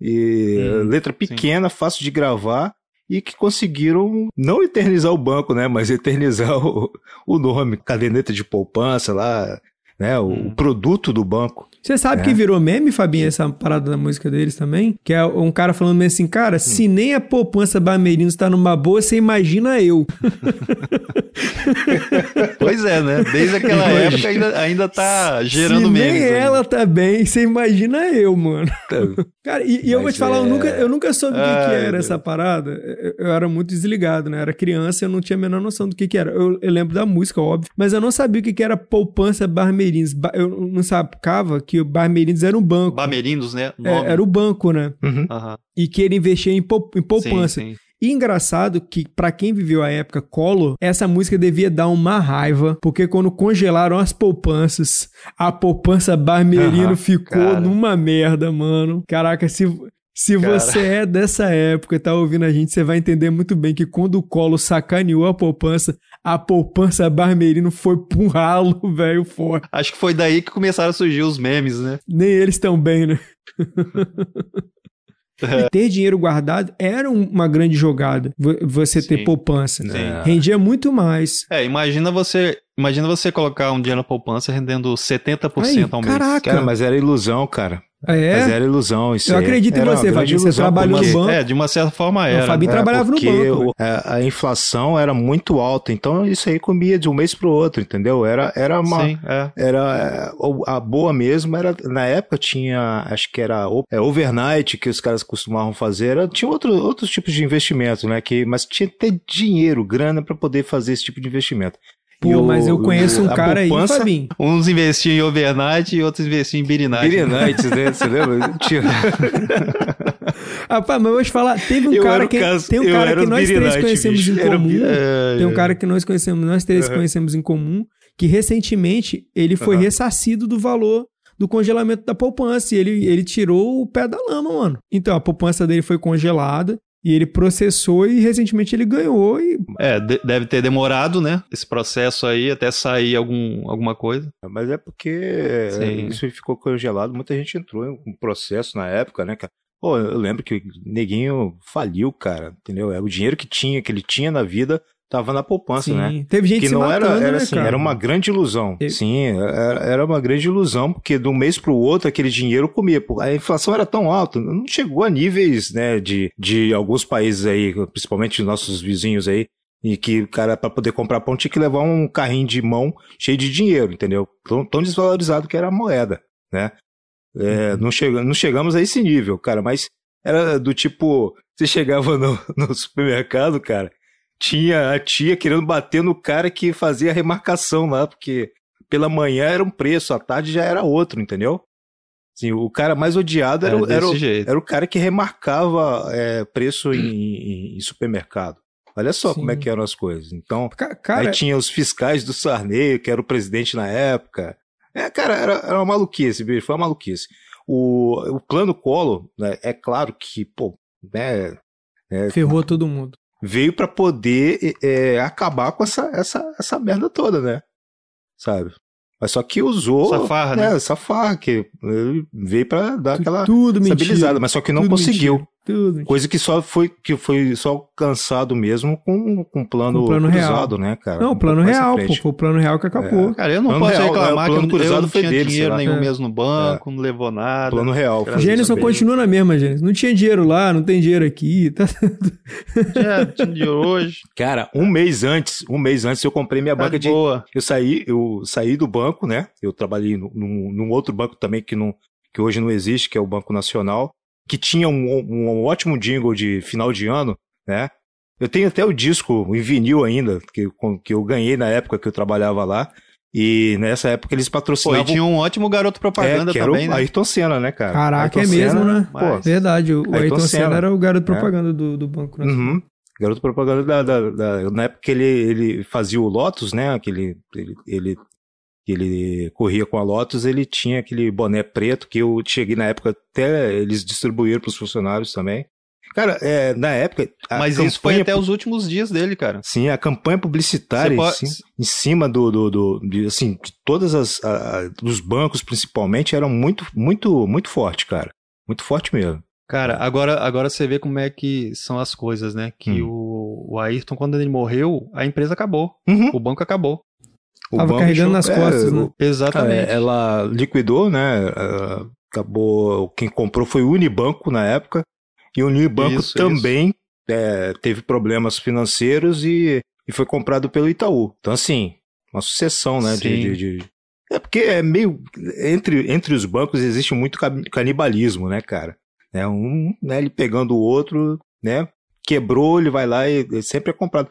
E Uhum, letra pequena, fácil de gravar. E que conseguiram não eternizar o banco, né? Mas eternizar o, o nome, caderneta de poupança lá, né? O, Uhum. o produto do banco. Você sabe É. que virou meme, Fabinho, essa parada da música deles também? Que é um cara falando meio assim, cara, se nem a poupança Bamerinos tá numa boa, você imagina eu. Pois é, né? Desde aquela época ainda, ainda tá gerando se memes. nem ainda. ela tá bem, você imagina eu, mano. Cara, e, e eu vou te falar, eu, é- nunca, eu nunca soube o que, que Ai, era Deus. essa parada. Eu, eu era muito desligado, né? Eu era criança, eu não tinha a menor noção do que, que era. Eu, eu lembro da música, óbvio, mas eu não sabia o que, que era poupança Barmerinos. Ba- Eu não sacava que o Barmerinos era um banco. Bamerindos, né? É, era o banco, né? Uhum. Aham. E que ele investia em, pou- em poupança. Sim, sim. E engraçado que, pra quem viveu a época Collor, essa música devia dar uma raiva, porque quando congelaram as poupanças, a poupança Barmerino Aham, ficou cara. numa merda, mano. Caraca, se, se Cara. você é dessa época e tá ouvindo a gente, você vai entender muito bem que quando o Collor sacaneou a poupança, a poupança Barmerino foi pro ralo, velho, forte. Acho que foi daí que começaram a surgir os memes, né? Nem eles tão bem, né? É. E ter dinheiro guardado era um- uma grande jogada. vo- Você ter Sim. poupança. Sim. Rendia muito mais. É, imagina você, imagina você colocar um dinheiro na poupança rendendo 70% Aí, ao mês. caraca. Cara, mas era ilusão, cara. É? Mas era ilusão isso Eu acredito em você, Fabinho. Você ilusão, trabalhou porque- no banco. É, de uma certa forma era. o Fabinho É, trabalhava no porque banco. o- a, a inflação era muito alta, então isso aí comia de um mês pro outro, entendeu? Era, era uma. Sim, é. Era é, o- a boa mesmo era na época tinha acho que era o- é, overnight que os caras costumavam fazer era, tinha outro, outros tipos de investimento né que mas tinha que ter dinheiro grana para poder fazer esse tipo de investimento Pô, o- mas eu conheço um cara aí, poupança- Fabinho. Uns investiam em overnight e outros investiam em. Beer nights, né? Você lembra? Tinha- Rapaz, mas eu vou te falar, teve um Eu cara que caso- tem um cara que nós três conhecemos bicho. em comum. Beer- Tem um cara que nós conhecemos, nós três conhecemos em comum, que recentemente ele foi Aham. ressarcido do valor do congelamento da poupança e ele, ele tirou o pé da lama, mano. Então, a poupança dele foi congelada e ele processou e recentemente ele ganhou e É, de- deve ter demorado, né? Esse processo aí até sair algum, alguma coisa. Mas é porque é, Sim. isso ficou congelado, muita gente entrou em um processo na época, né, cara? Pô, eu lembro que o neguinho faliu, cara, entendeu? É, O dinheiro que tinha, que ele tinha na vida, tava na poupança, sim, né? teve gente que se não matando, era, era né, assim, cara? era uma grande ilusão. Eu- Sim, era, era uma grande ilusão, porque de um mês para o outro aquele dinheiro comia. A inflação era tão alta, não chegou a níveis, né, de, de alguns países aí, principalmente os nossos vizinhos aí, e que o cara, para poder comprar pão, tinha que levar um carrinho de mão cheio de dinheiro, entendeu? Tão, tão desvalorizado que era a moeda, né? É, Uhum. não, chega, não chegamos a esse nível, cara, mas era do tipo, você chegava no, no supermercado, cara, tinha a tia querendo bater no cara que fazia a remarcação lá, porque pela manhã era um preço, à tarde já era outro, entendeu? Assim, o cara mais odiado era, É, o- era, desse o, jeito. era o cara que remarcava é, preço em, em- em supermercado. Olha só Sim. como é que eram as coisas. Então, Ca- Cara, aí tinha os fiscais do Sarney, que era o presidente na época. É, cara, era, era uma maluquice, bicho, foi uma maluquice. O, o plano Collor, né, é claro que, pô, né, é, ferrou todo mundo. Veio para poder é, acabar com essa, essa, essa merda toda, né? Sabe? Mas só que usou. Essa farra, né? É, essa farra, que veio pra dar aquela tudo mentira. estabilizada, mas só que não conseguiu. mentira, Tudo. Coisa que só foi, que foi só alcançado mesmo com, com o plano, Com o plano cruzado, real. né, cara? Não, o plano real, pô. Foi o plano real que acabou. Cara, eu não Plano posso real, reclamar é, o que plano eu, eu não foi tinha dele, dinheiro lá. nenhum É. mesmo no banco, não levou nada. Plano real. Gênison continua na mesma, Gênison. Não tinha dinheiro lá, não tem dinheiro aqui. Tá... Tinha, tinha dinheiro hoje. Cara, um mês antes, um mês antes eu comprei minha Tá banca de boa. Eu saí, eu saí do banco, né? Eu trabalhei num, num- num outro banco também que, não, que hoje não existe, que é o Banco Nacional, que tinha um, um ótimo jingle de final de ano, né? Eu tenho até o disco em vinil ainda, que, que eu ganhei na época que eu trabalhava lá. E nessa época eles patrocinavam. Pô, e tinha um ótimo garoto propaganda é, que também, era o né? Ayrton Senna, né, cara? Caraca, Ayrton é mesmo, Senna, né? Pô, Verdade, o Ayrton, Ayrton Senna Senna. era o garoto É. propaganda do, do Banco Nacional. Uhum. Garoto propaganda da, da- da- na época que ele, ele fazia o Lotus, né? Aquele, ele, ele, ele corria com a Lotus, ele tinha aquele boné preto que eu cheguei na época até eles distribuíram para os funcionários também. Cara, é, na época. Mas isso foi até os últimos dias dele, cara. Sim, a campanha publicitária em pode- cima, em cima do, do, do- de, assim, de todas as a- dos bancos principalmente eram muito muito muito forte, cara. Muito forte mesmo. Cara, agora, agora você vê como é que são as coisas, né? Que Hum. o, o Ayrton, quando ele morreu, a empresa acabou. Uhum. O banco acabou. O Tava carregando nas costas, é, né? Exatamente. É, ela liquidou, né? ah, Acabou. Quem comprou foi o Unibanco na época. E o Unibanco Isso, também é, teve problemas financeiros e, e foi comprado pelo Itaú. Então, assim, uma sucessão, né? De, Sim. de- de- É porque é meio. Entre, entre os bancos existe muito ca- canibalismo, né, cara? É um, né, ele pegando o outro, né? Quebrou, ele vai lá e, e sempre é comprado.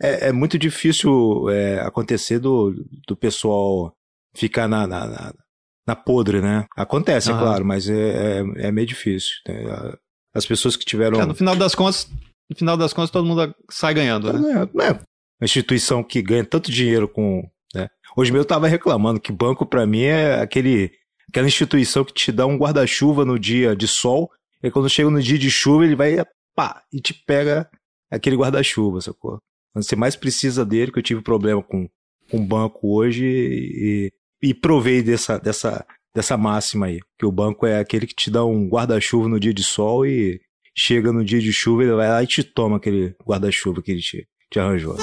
É, é muito difícil é, acontecer do, do pessoal ficar na, na, na, na podre, né? Acontece, é Aham. claro, mas é, é, é meio difícil. né? As pessoas que tiveram. É, no final das contas, no final das contas, todo mundo sai ganhando, né? É, né? Uma instituição que ganha tanto dinheiro com. Né? Hoje mesmo eu tava reclamando que banco pra mim é aquele, aquela instituição que te dá um guarda-chuva no dia de sol, e quando chega no dia de chuva ele vai pá, e te pega aquele guarda-chuva, sacou? Quando você mais precisa dele, que eu tive problema com o banco hoje e, e provei dessa, dessa, dessa máxima aí, que o banco é aquele que te dá um guarda-chuva no dia de sol e chega no dia de chuva, ele vai lá e te toma aquele guarda-chuva que ele te, te arranjou.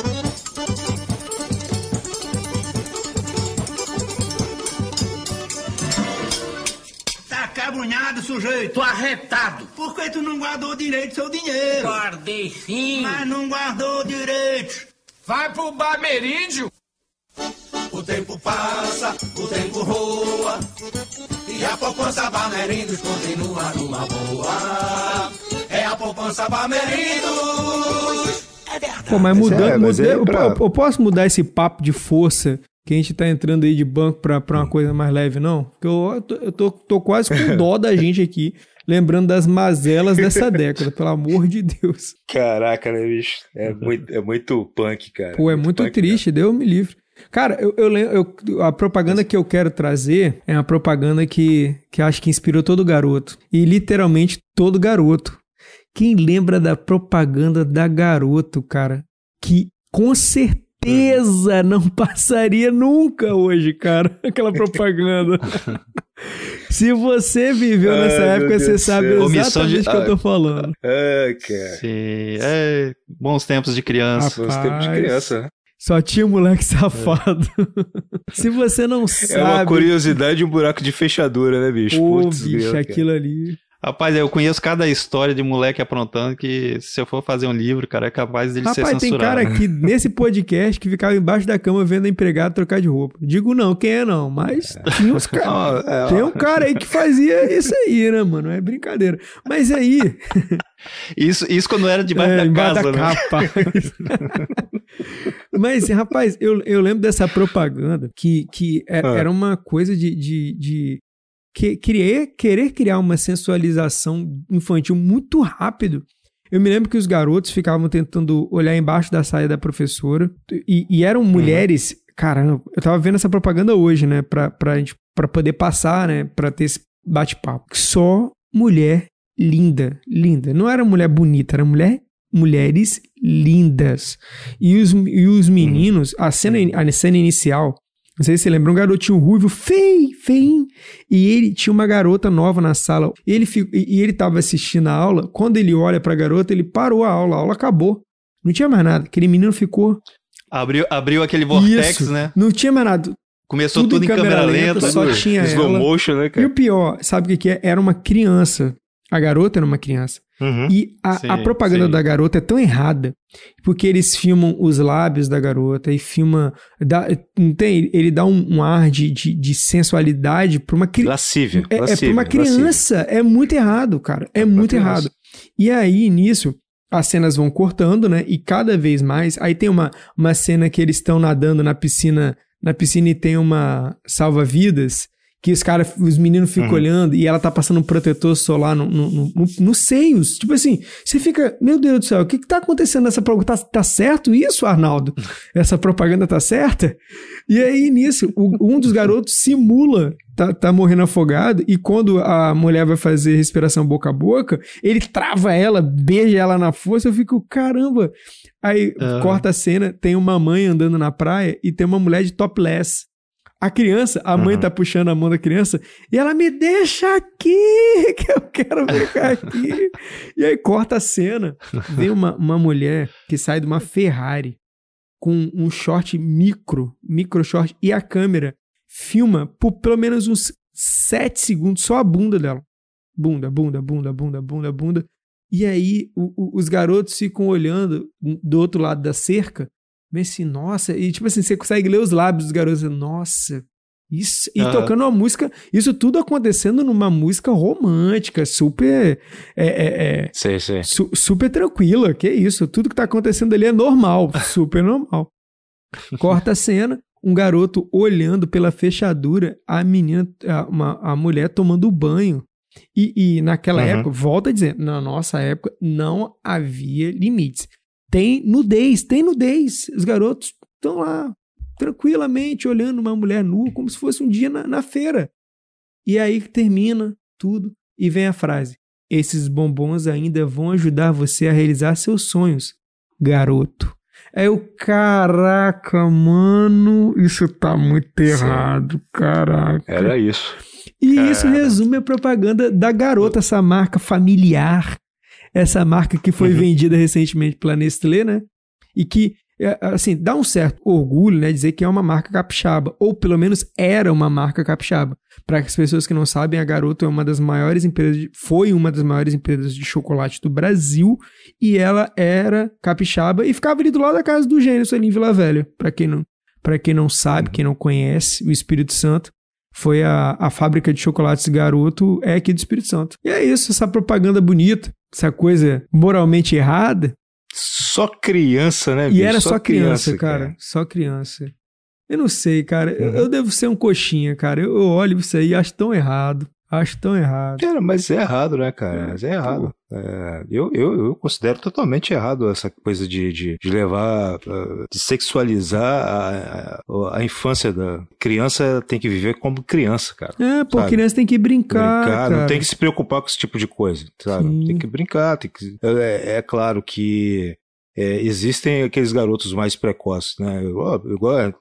Sujeito. Arretado. Por que tu não guardou direito seu dinheiro? Guardei sim. Mas não guardou direito. Vai pro Bameríndio. O tempo passa, o tempo roa. E a poupança Bamerindos continua numa boa. É a poupança Bamerindos. É verdade. Pô, mas mudando, é, mas mudei- é pra- eu- eu posso mudar esse papo de força que a gente tá entrando aí de banco pra, pra uma coisa mais leve, não? Porque eu, eu tô, eu tô, tô quase com dó da gente aqui, lembrando das mazelas dessa década, pelo amor de Deus. Caraca, né, bicho? É muito, é muito punk, cara. Pô, é muito punk, triste, Deus me livre. Cara, eu, eu, eu- a propaganda que eu quero trazer é uma propaganda que, que acho que inspirou todo garoto. E literalmente todo garoto. Quem lembra da propaganda da garoto, cara? Que com certeza não passaria nunca hoje, cara. Aquela propaganda. Se você viveu nessa Ai, época, Deus você do sabe céu. De- exatamente o que eu tô falando. Ai, cara. Sim, é bons tempos de criança. Nos tempos de Rapaz. criança, né? Só tinha moleque safado. Se você não sabe. É uma curiosidade e um buraco de fechadura, né, bicho? Pô, Putz, bicho, grilo, cara. aquilo ali. Rapaz, eu conheço cada história de moleque aprontando que se eu for fazer um livro, cara, é capaz dele ser Rapaz, tem censurado. cara aqui nesse podcast que ficava embaixo da cama vendo a empregada trocar de roupa. Digo não, quem é não, mas tinha uns caras. É. Tem um cara aí que fazia isso aí, né, mano? É brincadeira. Mas aí, Isso, isso quando era debaixo é, da casa, da né? capa. Mas, rapaz, eu, eu lembro dessa propaganda que, que é- Ah. era uma coisa de, de, de que, querer, querer criar uma sensualização infantil muito rápido. Eu me lembro que os garotos ficavam tentando olhar embaixo da saia da professora e, e eram mulheres. Caramba, eu tava vendo essa propaganda hoje, né? Pra, pra, gente, pra poder passar, né? Pra ter esse bate-papo. Só mulher linda, linda. Não era mulher bonita, era mulher mulheres lindas. E os, e os meninos, a cena, a cena inicial, não sei se você lembra, um garotinho ruivo, feio, feio. E ele tinha uma garota nova na sala. Ele, e e ele tava assistindo a aula. Quando ele olha pra garota, ele parou a aula. A aula acabou. Não tinha mais nada. Aquele menino ficou. Abriu, abriu aquele vortex, Isso. né? Não tinha mais nada. Começou Tudo tudo, em em câmera, câmera lenta, lenta. só tinha Slow ela. motion, né, E cara? o pior, sabe o que, que é? Era uma criança. A garota era uma criança. Uhum. E a, Sim, a propaganda sim. da garota é tão errada, porque eles filmam os lábios da garota e filma. Dá, não tem? Ele dá um, um ar de, de, de sensualidade pra uma criança. Lascívia. É, é pra lascívia, uma lascívia. criança. É muito errado, cara. É pra muito errado. E aí, nisso, as cenas vão cortando, né? E cada vez mais. Aí tem uma, uma cena que eles estão nadando na piscina na piscina e tem uma salva-vidas que os caras, os meninos ficam uhum. olhando e ela tá passando um protetor solar no, no, no, no, nos seios. Tipo assim, você fica, meu Deus do céu, o que que tá acontecendo nessa propaganda? Tá, tá certo isso, Arnaldo? Essa propaganda tá certa? E aí, nisso, o, um dos garotos simula tá, tá morrendo afogado e quando a mulher vai fazer respiração boca a boca, ele trava ela, beija ela na força, eu fico, caramba. Aí uhum. corta a cena, tem uma mãe andando na praia e tem uma mulher de topless. A criança, a mãe uhum. tá puxando a mão da criança e ela me deixa aqui, que eu quero ficar aqui. e aí corta a cena, vem uma, uma mulher que sai de uma Ferrari com um short micro, micro short, e a câmera filma por pelo menos uns 7 segundos só a bunda dela. Bunda, bunda, bunda, bunda, bunda, bunda. E aí o, o, os garotos ficam olhando do outro lado da cerca mas assim, nossa, e tipo assim, você consegue ler os lábios dos garotos, nossa, isso, e uhum. tocando uma música, isso tudo acontecendo numa música romântica, super. É, é, é sei, sei. Su, super tranquila, que isso, tudo que tá acontecendo ali é normal, super normal. Corta a cena, um garoto olhando pela fechadura, a menina, a, uma, a mulher tomando banho. E, e naquela uhum. época, volta a dizer, na nossa época não havia limites tem nudez, tem nudez. Os garotos estão lá tranquilamente olhando uma mulher nua como se fosse um dia na, na feira. E aí termina tudo e vem a frase: Esses bombons ainda vão ajudar você a realizar seus sonhos, garoto. É o caraca, mano, isso tá muito errado, Sim. caraca. Era isso. E Cara. isso resume a propaganda da garota, essa marca familiar essa marca que foi uhum. vendida recentemente pela Nestlé, né? E que, é, assim, dá um certo orgulho, né? Dizer que é uma marca capixaba, ou pelo menos era uma marca capixaba. Para as pessoas que não sabem, a Garoto é uma das maiores empresas, de, foi uma das maiores empresas de chocolate do Brasil, e ela era capixaba e ficava ali do lado da casa do Gênesis ali em Vila Velha. Para quem não, para quem não sabe, quem não conhece, o Espírito Santo foi a, a fábrica de chocolates Garoto é aqui do Espírito Santo. E é isso, essa propaganda bonita, essa coisa moralmente errada. Só criança, né? Bicho? E era só, só criança, criança cara. cara. Só criança. Eu não sei, cara. Uhum. Eu, eu, devo ser um coxinha, cara. Eu, eu olho isso aí e acho tão errado. Acho tão errado. Cara, mas é errado, né, cara? Mas é errado. É, eu, eu, eu considero totalmente errado essa coisa de, de, de levar, ah, de sexualizar a, a, a, infância da criança. Tem que viver como criança, cara. É, pô, sabe? criança tem que brincar. Brincar, não tem que se preocupar com esse tipo de coisa, sabe? Sim. Tem que brincar, tem que. É, é claro que é, existem aqueles garotos mais precoces, né? Igual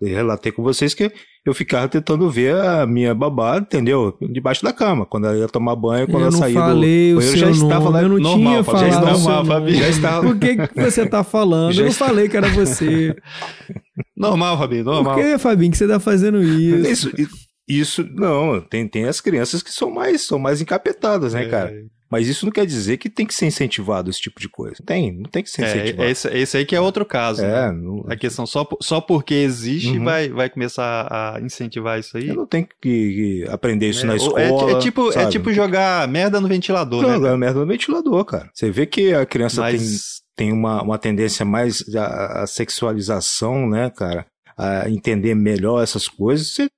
eu relatei com vocês que eu ficava tentando ver a minha babá, entendeu? Debaixo da cama, quando ela ia tomar banho, quando eu ela saía do. Eu já estava lá. Eu não normal, tinha falado. Já estava, Fabi, já estava. Por que, que você tá falando? Já eu não está... falei que era você. normal, Fabi, normal. Por que, Fabinho, que você tá fazendo isso? Isso, isso não, tem, tem as crianças que são mais, são mais encapetadas, né, é. cara? Mas isso não quer dizer que tem que ser incentivado esse tipo de coisa. Tem, não tem que ser é, incentivado. É, esse, esse aí que é outro caso. É, né? não... A questão só, só porque existe uhum. vai, vai começar a incentivar isso aí. Eu não tenho que, que aprender isso é, na escola. É, é tipo, é tipo jogar merda no ventilador, não, né? Jogar merda no ventilador, cara. Você vê que a criança Mas... tem, tem uma, uma tendência mais à sexualização, né, cara? A entender melhor essas coisas. Você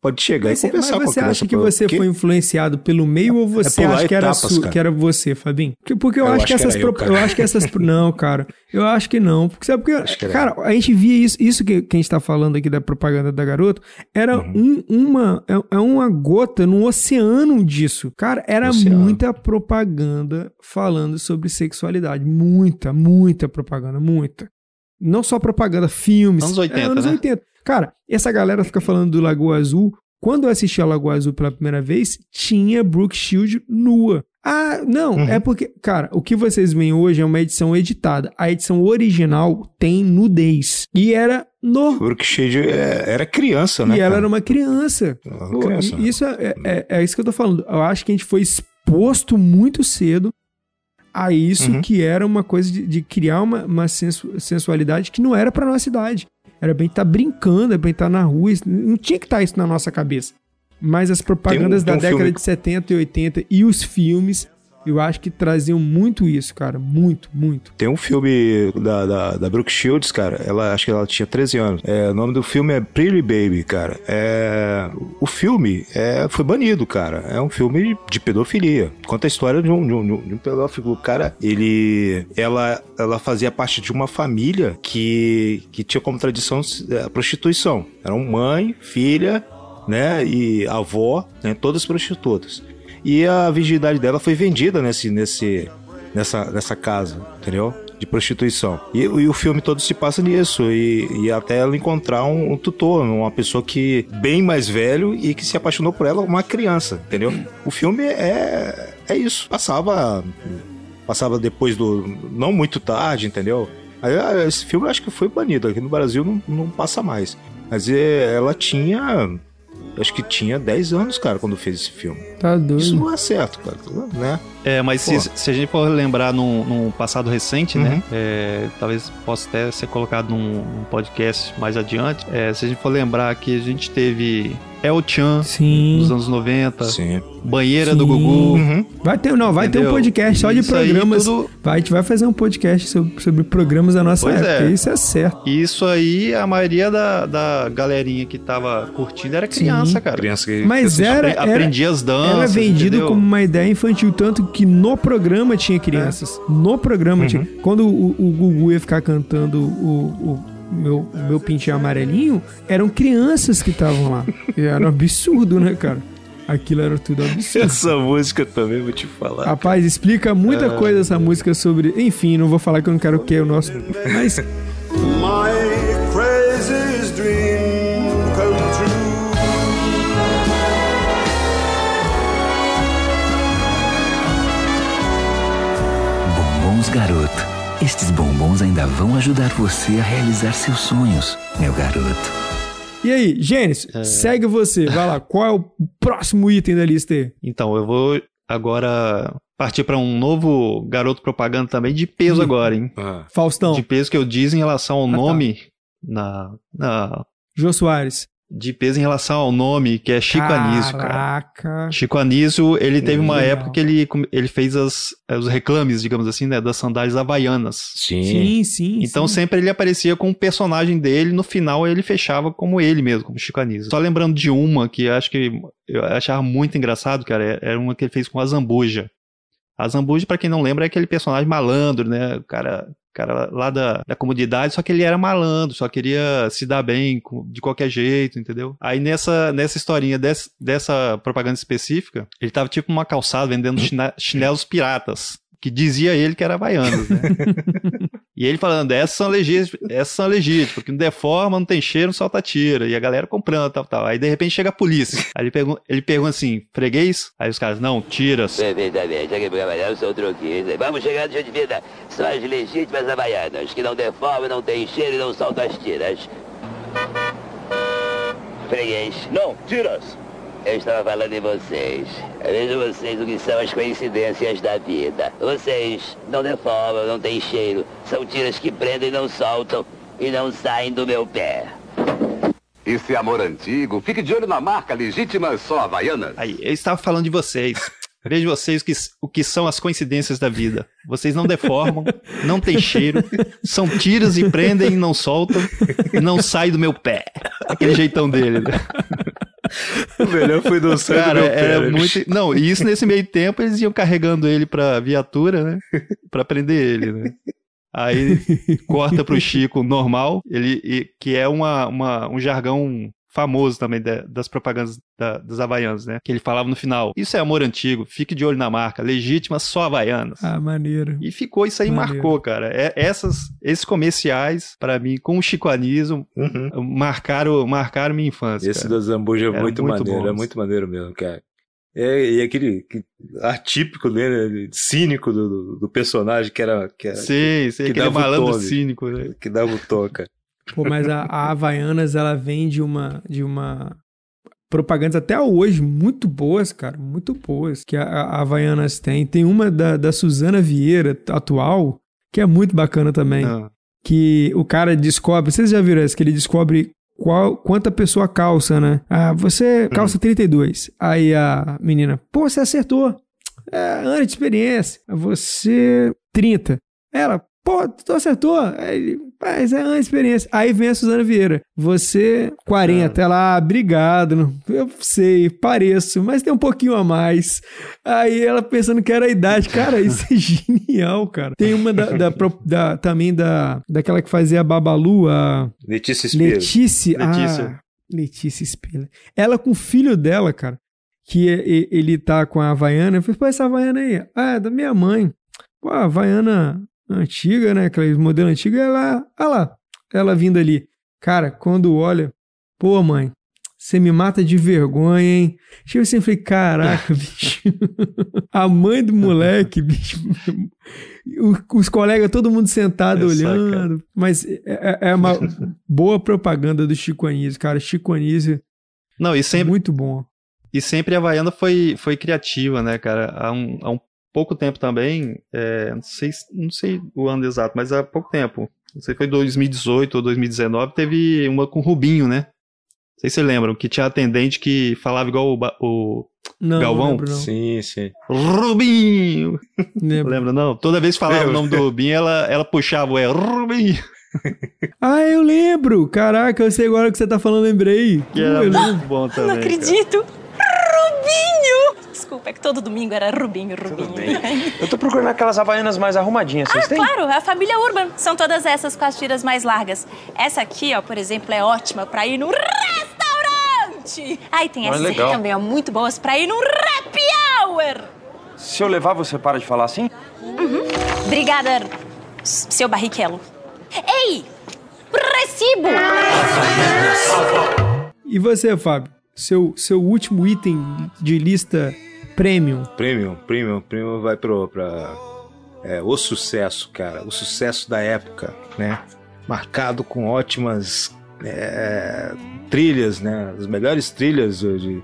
pode chegar mas, e conversar mas você acha que você foi influenciado pelo meio ou é você é acha que era, etapas, que era você, Fabinho? Porque, porque eu, eu, acho, que essas eu, eu, acho que essas não, cara. Eu acho que não, porque sabe porque cara, a gente via isso, isso que, que a gente tá falando aqui da propaganda da garoto, era uhum. um, uma é, é, uma gota no oceano disso. Cara, era oceano. muita propaganda falando sobre sexualidade, muita, muita propaganda, muita. Não só propaganda, filmes. Anos 80, é, anos né? 80. Cara, essa galera fica falando do Lagoa Azul. Quando eu assisti a Lagoa Azul pela primeira vez, tinha Brooke Shield nua. Ah, não, uhum. é porque, cara, o que vocês veem hoje é uma edição editada. A edição original tem nudez. E era no. Brooke Shield é, era criança, né? E ela cara? era uma criança. Uma criança. Pô, isso é, é, é, isso que eu tô falando. Eu acho que a gente foi exposto muito cedo a isso uhum. que era uma coisa de, de criar uma, uma sensualidade que não era pra nossa idade. Era bem estar tá brincando, era bem estar tá na rua. Não tinha que estar tá isso na nossa cabeça. Mas as propagandas um, da um década filme... de 70 e 80 e os filmes Eu acho que traziam muito isso, cara. Muito, muito. Tem um filme da, da, da Brooke Shields, cara. Ela, acho que ela tinha 13 anos. É, o nome do filme é Pretty Baby, cara. É, o filme é, foi banido, cara. É um filme de pedofilia. Conta a história de um, de um, de um pedófilo. Cara, ele. Ela, ela fazia parte de uma família que, que tinha como tradição é, a prostituição. Eram mãe, filha, né? E avó, né, todas prostitutas. E a virgindade dela foi vendida nesse, nesse, nessa, nessa casa, entendeu? De prostituição. E, e o filme todo se passa nisso. E, e até ela encontrar um, um, tutor, uma pessoa que bem mais velho e que se apaixonou por ela, uma criança, entendeu? O filme é, é isso. Passava. Passava depois do. Não muito tarde, entendeu? Ah, esse filme acho que foi banido. Aqui no Brasil não, não passa mais. Mas é, ela tinha acho que tinha 10 anos, cara, quando fez esse filme. Tá doido. Isso não é certo, cara, né? É, mas se, se, a gente for lembrar num, num passado recente, né, uhum. né? É, talvez possa até ser colocado num, num podcast mais adiante. É, se a gente for lembrar que a gente teve El Chan Sim. dos anos 90. Sim. Banheira Sim. do Gugu. Uhum. Vai ter, não, vai Entendeu? ter um podcast só de isso programas. Tudo... Vai, a gente vai fazer um podcast sobre, sobre programas da nossa pois época. É. Isso é certo. Isso aí, a maioria da, da galerinha que tava curtindo era criança, Sim. cara. Criança que Mas era, era. Aprendia as danças. Era vendido entendeu? como uma ideia infantil, tanto que no programa tinha crianças. É. No programa uhum. tinha. Quando o, o Gugu ia ficar cantando o, o meu, meu pintinho amarelinho, eram crianças que estavam lá. E era um absurdo, né, cara? Aquilo era tudo absurdo. Essa música também, vou te falar. Rapaz, explica muita ah. coisa essa música sobre. Enfim, não vou falar que eu não quero que é o nosso. Mas. My crazy dream come true. Bombons Garoto estes bombons ainda vão ajudar você a realizar seus sonhos, meu garoto. E aí, Gênesis, é... segue você. Vai lá, qual é o próximo item da lista aí? Então, eu vou agora partir para um novo garoto propaganda também de peso hum. agora, hein? Ah. Faustão. De peso que eu diz em relação ao ah, nome tá. na, na. Jô Soares de peso em relação ao nome, que é Chico Caraca. Anísio, cara. Chico Anísio, ele teve uma época que ele, ele fez as, os reclames, digamos assim, né, das sandálias havaianas. Sim, sim. sim então sim. sempre ele aparecia com o personagem dele, no final ele fechava como ele mesmo, como Chico Anísio. Só lembrando de uma que acho que eu achava muito engraçado, cara, era uma que ele fez com a Zambuja. A Zambuja, para quem não lembra, é aquele personagem malandro, né? O cara cara lá da, da comunidade, só que ele era malandro, só queria se dar bem de qualquer jeito, entendeu? Aí nessa, nessa historinha dessa, dessa propaganda específica, ele tava tipo numa calçada vendendo chinelos piratas, que dizia ele que era havaianos, né? E ele falando, essas são legítimas, essas são legítimas, porque não deforma, não tem cheiro, não solta tira. E a galera comprando, tal, tal. Aí de repente chega a polícia. Aí ele pergunta, ele pergunta assim, freguês? Aí os caras, não, tiras. Perfeitamente, aqui para trabalhar, eu sou troquista. Vamos chegar no de vida. São as legítimas havaianas, que não deformam, não tem cheiro e não soltam as tiras. Freguês. Não, tiras. Eu estava falando em vocês. Vejo vocês o que são as coincidências da vida. Vocês não deformam, não têm cheiro. São tiras que prendem e não soltam e não saem do meu pé. Esse amor antigo, fique de olho na marca legítima só Havaianas. Aí, eu estava falando de vocês. Vejo vocês que, o que são as coincidências da vida. Vocês não deformam, não tem cheiro, são tiras e prendem e não soltam e não saem do meu pé. Aquele jeitão dele. Né? O melhor foi do Cara, era muito. Não, e isso nesse meio tempo eles iam carregando ele pra viatura, né? Pra prender ele, né? Aí corta pro Chico normal, ele que é uma, uma, um jargão famoso também de, das propagandas da, dos Havaianos, né? Que ele falava no final: Isso é amor antigo, fique de olho na marca, legítima só Havaianas. Ah, maneiro. E ficou, isso aí maneiro. marcou, cara. É, essas, esses comerciais, para mim, com o Chico Anísio, uhum. marcaram, marcaram minha infância. Esse cara. da Zambuja é muito, muito maneiro, bom. é muito maneiro mesmo, cara. É, e aquele que, atípico dele, né, cínico do, do, personagem que era. Que era sim, sim, que aquele malandro cínico, né? Que dava o toca. Pô, mas a, a Havaianas, ela vem de uma, de uma propagandas até hoje muito boas, cara, muito boas que a, a Havaianas tem. Tem uma da, da Suzana Vieira, atual, que é muito bacana também. Ah. Que o cara descobre, vocês já viram essa, que ele descobre qual, quanta pessoa calça, né? Ah, você calça 32. Aí a menina, pô, você acertou. É, ano de experiência. Você, 30. Ela, pô, tu acertou. Aí mas é uma experiência. Aí vem a Suzana Vieira. Você, 40. É. Ela, ah, obrigado. Eu sei, pareço, mas tem um pouquinho a mais. Aí ela pensando que era a idade. Cara, isso é genial, cara. Tem uma da, da, da, também da, daquela que fazia a Babalu, a... Letícia Spiller. Letícia. Letícia. Ah, Letícia Spiller. Ela com o filho dela, cara, que ele tá com a Havaiana. Eu falei, pô, essa Havaiana aí? Ah, é da minha mãe. Pô, a Havaiana antiga, né? Aquela modelo antiga, ela, olha lá, ela vindo ali. Cara, quando olha, pô, mãe, você me mata de vergonha, hein? Tipo assim, eu falei, caraca, bicho. A mãe do moleque, bicho. Os colegas, todo mundo sentado é olhando. Mas é, é, é, uma boa propaganda do Chico Anísio, cara. Chico Anísio. Não, e sempre. Muito bom. E sempre a Havaiana foi, foi criativa, né, cara? Há um, há um pouco tempo também, é, não, sei, não sei o ano exato, mas há pouco tempo, não sei se foi 2018 ou 2019, teve uma com Rubinho, né? Não sei se vocês lembram, que tinha atendente que falava igual o, o não, Galvão. Não lembro, não. Sim, sim. Rubinho! Lembro. Lembra, não? Toda vez que falava o nome do Rubinho, ela, ela puxava o é Rubinho. ah, eu lembro! Caraca, eu sei agora o que você tá falando, lembrei. Que era muito bom também. Não acredito! Cara. Rubinho! Desculpa, é que todo domingo era Rubinho, Rubinho. Eu tô procurando aquelas havaianas mais arrumadinhas, vocês ah, têm? claro, a família Urban. São todas essas com as tiras mais largas. Essa aqui, ó, por exemplo, é ótima pra ir no restaurante. Aí tem essas aqui também, ó, muito boas pra ir no happy hour. Se eu levar, você para de falar assim? Uhum. Obrigada, seu barriquelo. Ei! Recibo! E você, Fábio? seu, seu último item de lista premium. Premium, premium, premium vai pro, pra é, o sucesso, cara. O sucesso da época, né? Marcado com ótimas é, trilhas, né? As melhores trilhas de,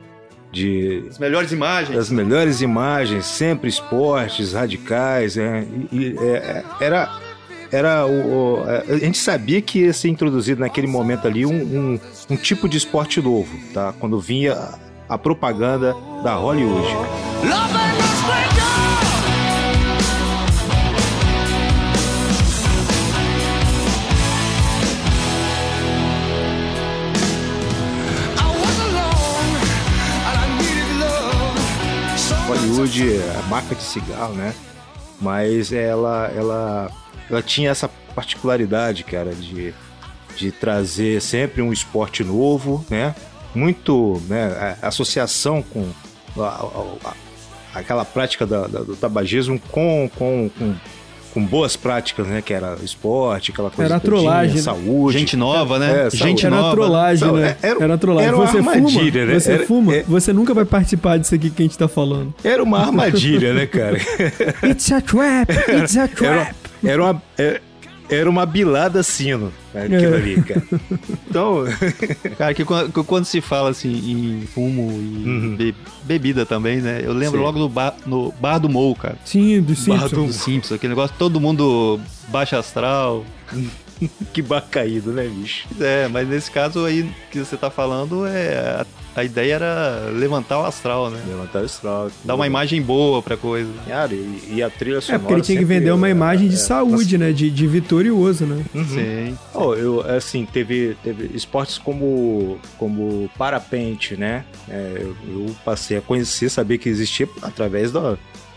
de as melhores imagens as melhores imagens sempre esportes radicais é, e, e é, era era o, o, a gente sabia que ia ser introduzido naquele momento ali um, um, um tipo de esporte novo, tá? Quando vinha a propaganda da Hollywood. Hollywood é marca de cigarro, né? Mas ela, ela ela tinha essa particularidade, cara, de, de trazer sempre um esporte novo, né? Muito, né? A associação com a, a, a, aquela prática da, da, do tabagismo com, com, com com boas práticas, né? Que era esporte, aquela coisa. Era trollagem. Saúde. Gente nova, né? É, gente era nova. trollagem, né? Era, era trollagem. Era uma você armadilha, fuma, né? Você era, fuma, é... você nunca vai participar disso aqui que a gente tá falando. Era uma armadilha, né, cara? It's a trap! It's a trap! Era, era uma. Era uma bilada sino, né, aquilo é. ali, cara. Então. cara, que quando, quando, se fala assim em fumo e uhum. be, bebida também, né? Eu lembro Sim. logo do bar, no Bar do Mou, cara. Sim, do Simpsons. Bar do Simpsons, aquele negócio, todo mundo baixa astral. que bar caído, né, bicho? É, mas nesse caso aí que você tá falando, é a ideia era levantar o astral, né? Levantar o astral. Dar uma imagem boa pra coisa. Cara, e, e a trilha sonora. É, porque ele tinha que vender uma imagem de é, saúde, né? De, de vitorioso, né? Uhum. Sim. Oh, eu, assim, teve, teve esportes como, como parapente, né? É, eu, eu, passei a conhecer, saber que existia através da.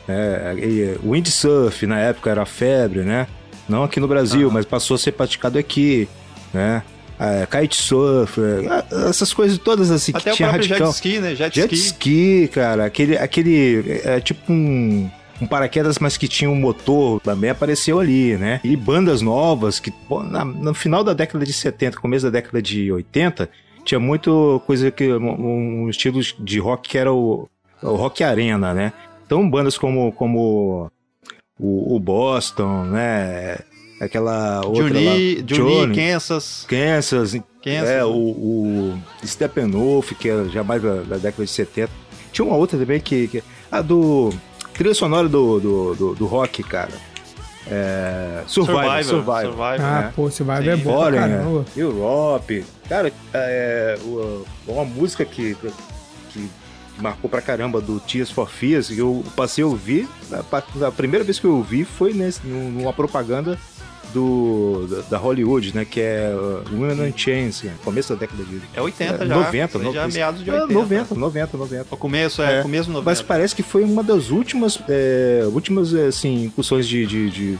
É, windsurf na época era febre, né? Não aqui no Brasil, mas passou a ser praticado aqui, né? é, kitesurf, é, essas coisas todas assim Até que tinha radical. jet ski, né? Jet, jet ski. ski, cara, aquele, aquele é, tipo um um paraquedas, mas que tinha um motor, também apareceu ali, né? E bandas novas, que pô, na, no final da década de 70, começo da década de 80, tinha muito coisa que. um, um estilo de rock que era o, o rock arena, né? Então bandas como, como o, o Boston, né? aquela outra Johnny, lá, Johnny, Johnny Kansas. Kansas. Kansas. É, o, o Steppenwolf, que é já mais da, da, década de 70. Tinha uma outra também que... que a do... Trilha sonora do, do, do, do rock, cara. É, Survivor, Survivor, Survivor. Survivor ah, né? pô, Survivor é bom Foreign, pra caramba. Europe. Cara, é, uma música que, que marcou pra caramba do Tears for Fears, que eu passei a ouvir, a, a primeira vez que eu ouvi foi nesse, numa propaganda do, da, Hollywood, né? Que é uh, Women in Chains, né, começo da década de... É 80 é, já. 90. No, já meados de 80. 90, 90, 90. O começo, é, é começo 90. Mas parece que foi uma das últimas, é, últimas assim, incursões de, de, de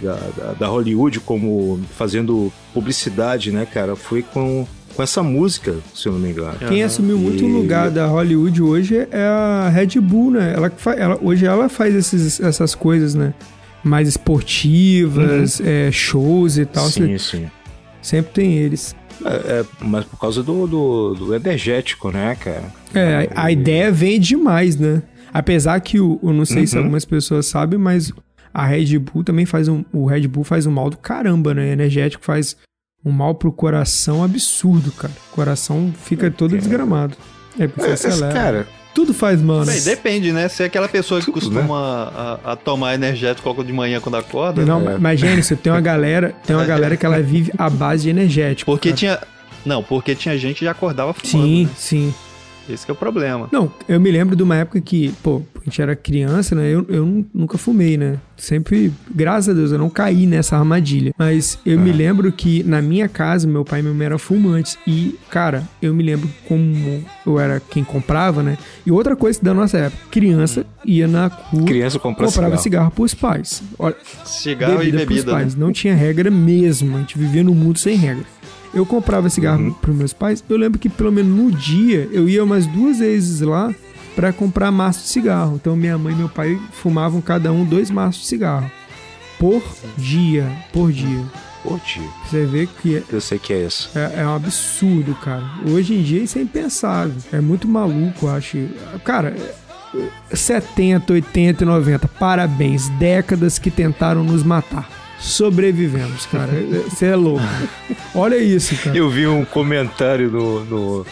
da, da, da, Hollywood como fazendo publicidade, né, cara? Foi com, com essa música, se eu não me engano. Quem uhum. assumiu muito o lugar da Hollywood hoje é a Red Bull, né? Ela, ela, hoje ela faz esses, essas coisas, né? mais esportivas, uhum. é, shows e tal. Sim, sim. Sempre tem eles. É, é, mas por causa do, do, do, energético, né, cara? É, a, a ideia vem demais, né? Apesar que o, eu não sei uhum. se algumas pessoas sabem, mas a Red Bull também faz um. O Red Bull faz um mal do caramba, né? Energético faz um mal pro coração absurdo, cara. O coração fica todo desgramado. É porque é, acelera. Cara, tudo faz mal, né? Bem, depende, né? Se é aquela pessoa que Tudo, costuma né? a, a, tomar energético de manhã quando acorda. Não, né? mas, Gênesis, tem uma galera, tem uma galera que ela vive à base de energético. Porque cara. tinha. Não, porque tinha gente que já acordava fumando. Sim, né? sim. Esse é o problema. Não, eu me lembro de uma época que, pô, a gente era criança, né? Eu, eu nunca fumei, né? Sempre, graças a Deus, eu não caí nessa armadilha. Mas eu me lembro que na minha casa, meu pai e minha mãe eram fumantes. E, cara, eu me lembro como eu era quem comprava, né? E outra coisa da nossa época, criança ia na rua, criança comprava cigarro, cigarro pros pais. Olha, cigarro bebida e bebida. Pros pais. Né? Não tinha regra mesmo. A gente vivia num mundo sem regra eu comprava cigarro uhum. para meus pais. Eu lembro que pelo menos no dia eu ia umas duas vezes lá para comprar maço de cigarro. Então minha mãe e meu pai fumavam cada um dois maços de cigarro por dia, por dia. Por dia. Você vê que é, eu sei que é isso. É, é um absurdo, cara. Hoje em dia isso é impensável. É muito maluco, acho. Cara, 70, 80 e 90. Parabéns, décadas que tentaram nos matar sobrevivemos, cara. Você é louco. Olha isso, cara. Eu vi um comentário no. no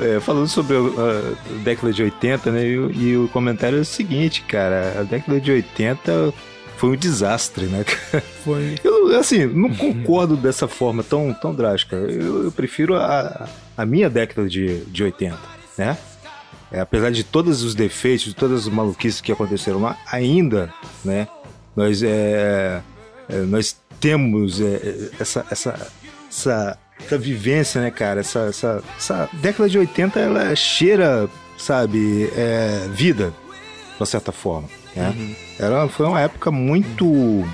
é, falando sobre a, década de 80, né? E, e, o comentário é o seguinte, cara. A década de 80 foi um desastre, né? Foi. Eu, assim, não concordo dessa forma tão, tão drástica. Eu, eu prefiro a, a minha década de, de 80, né? É, apesar de todos os defeitos, de todas as maluquices que aconteceram lá, ainda, né? Nós é, nós temos é, essa, essa, essa, essa, vivência, né, cara? Essa, essa, essa, década de 80, ela cheira, sabe, é, vida, de uma certa forma. Né? Uhum. Ela foi uma época muito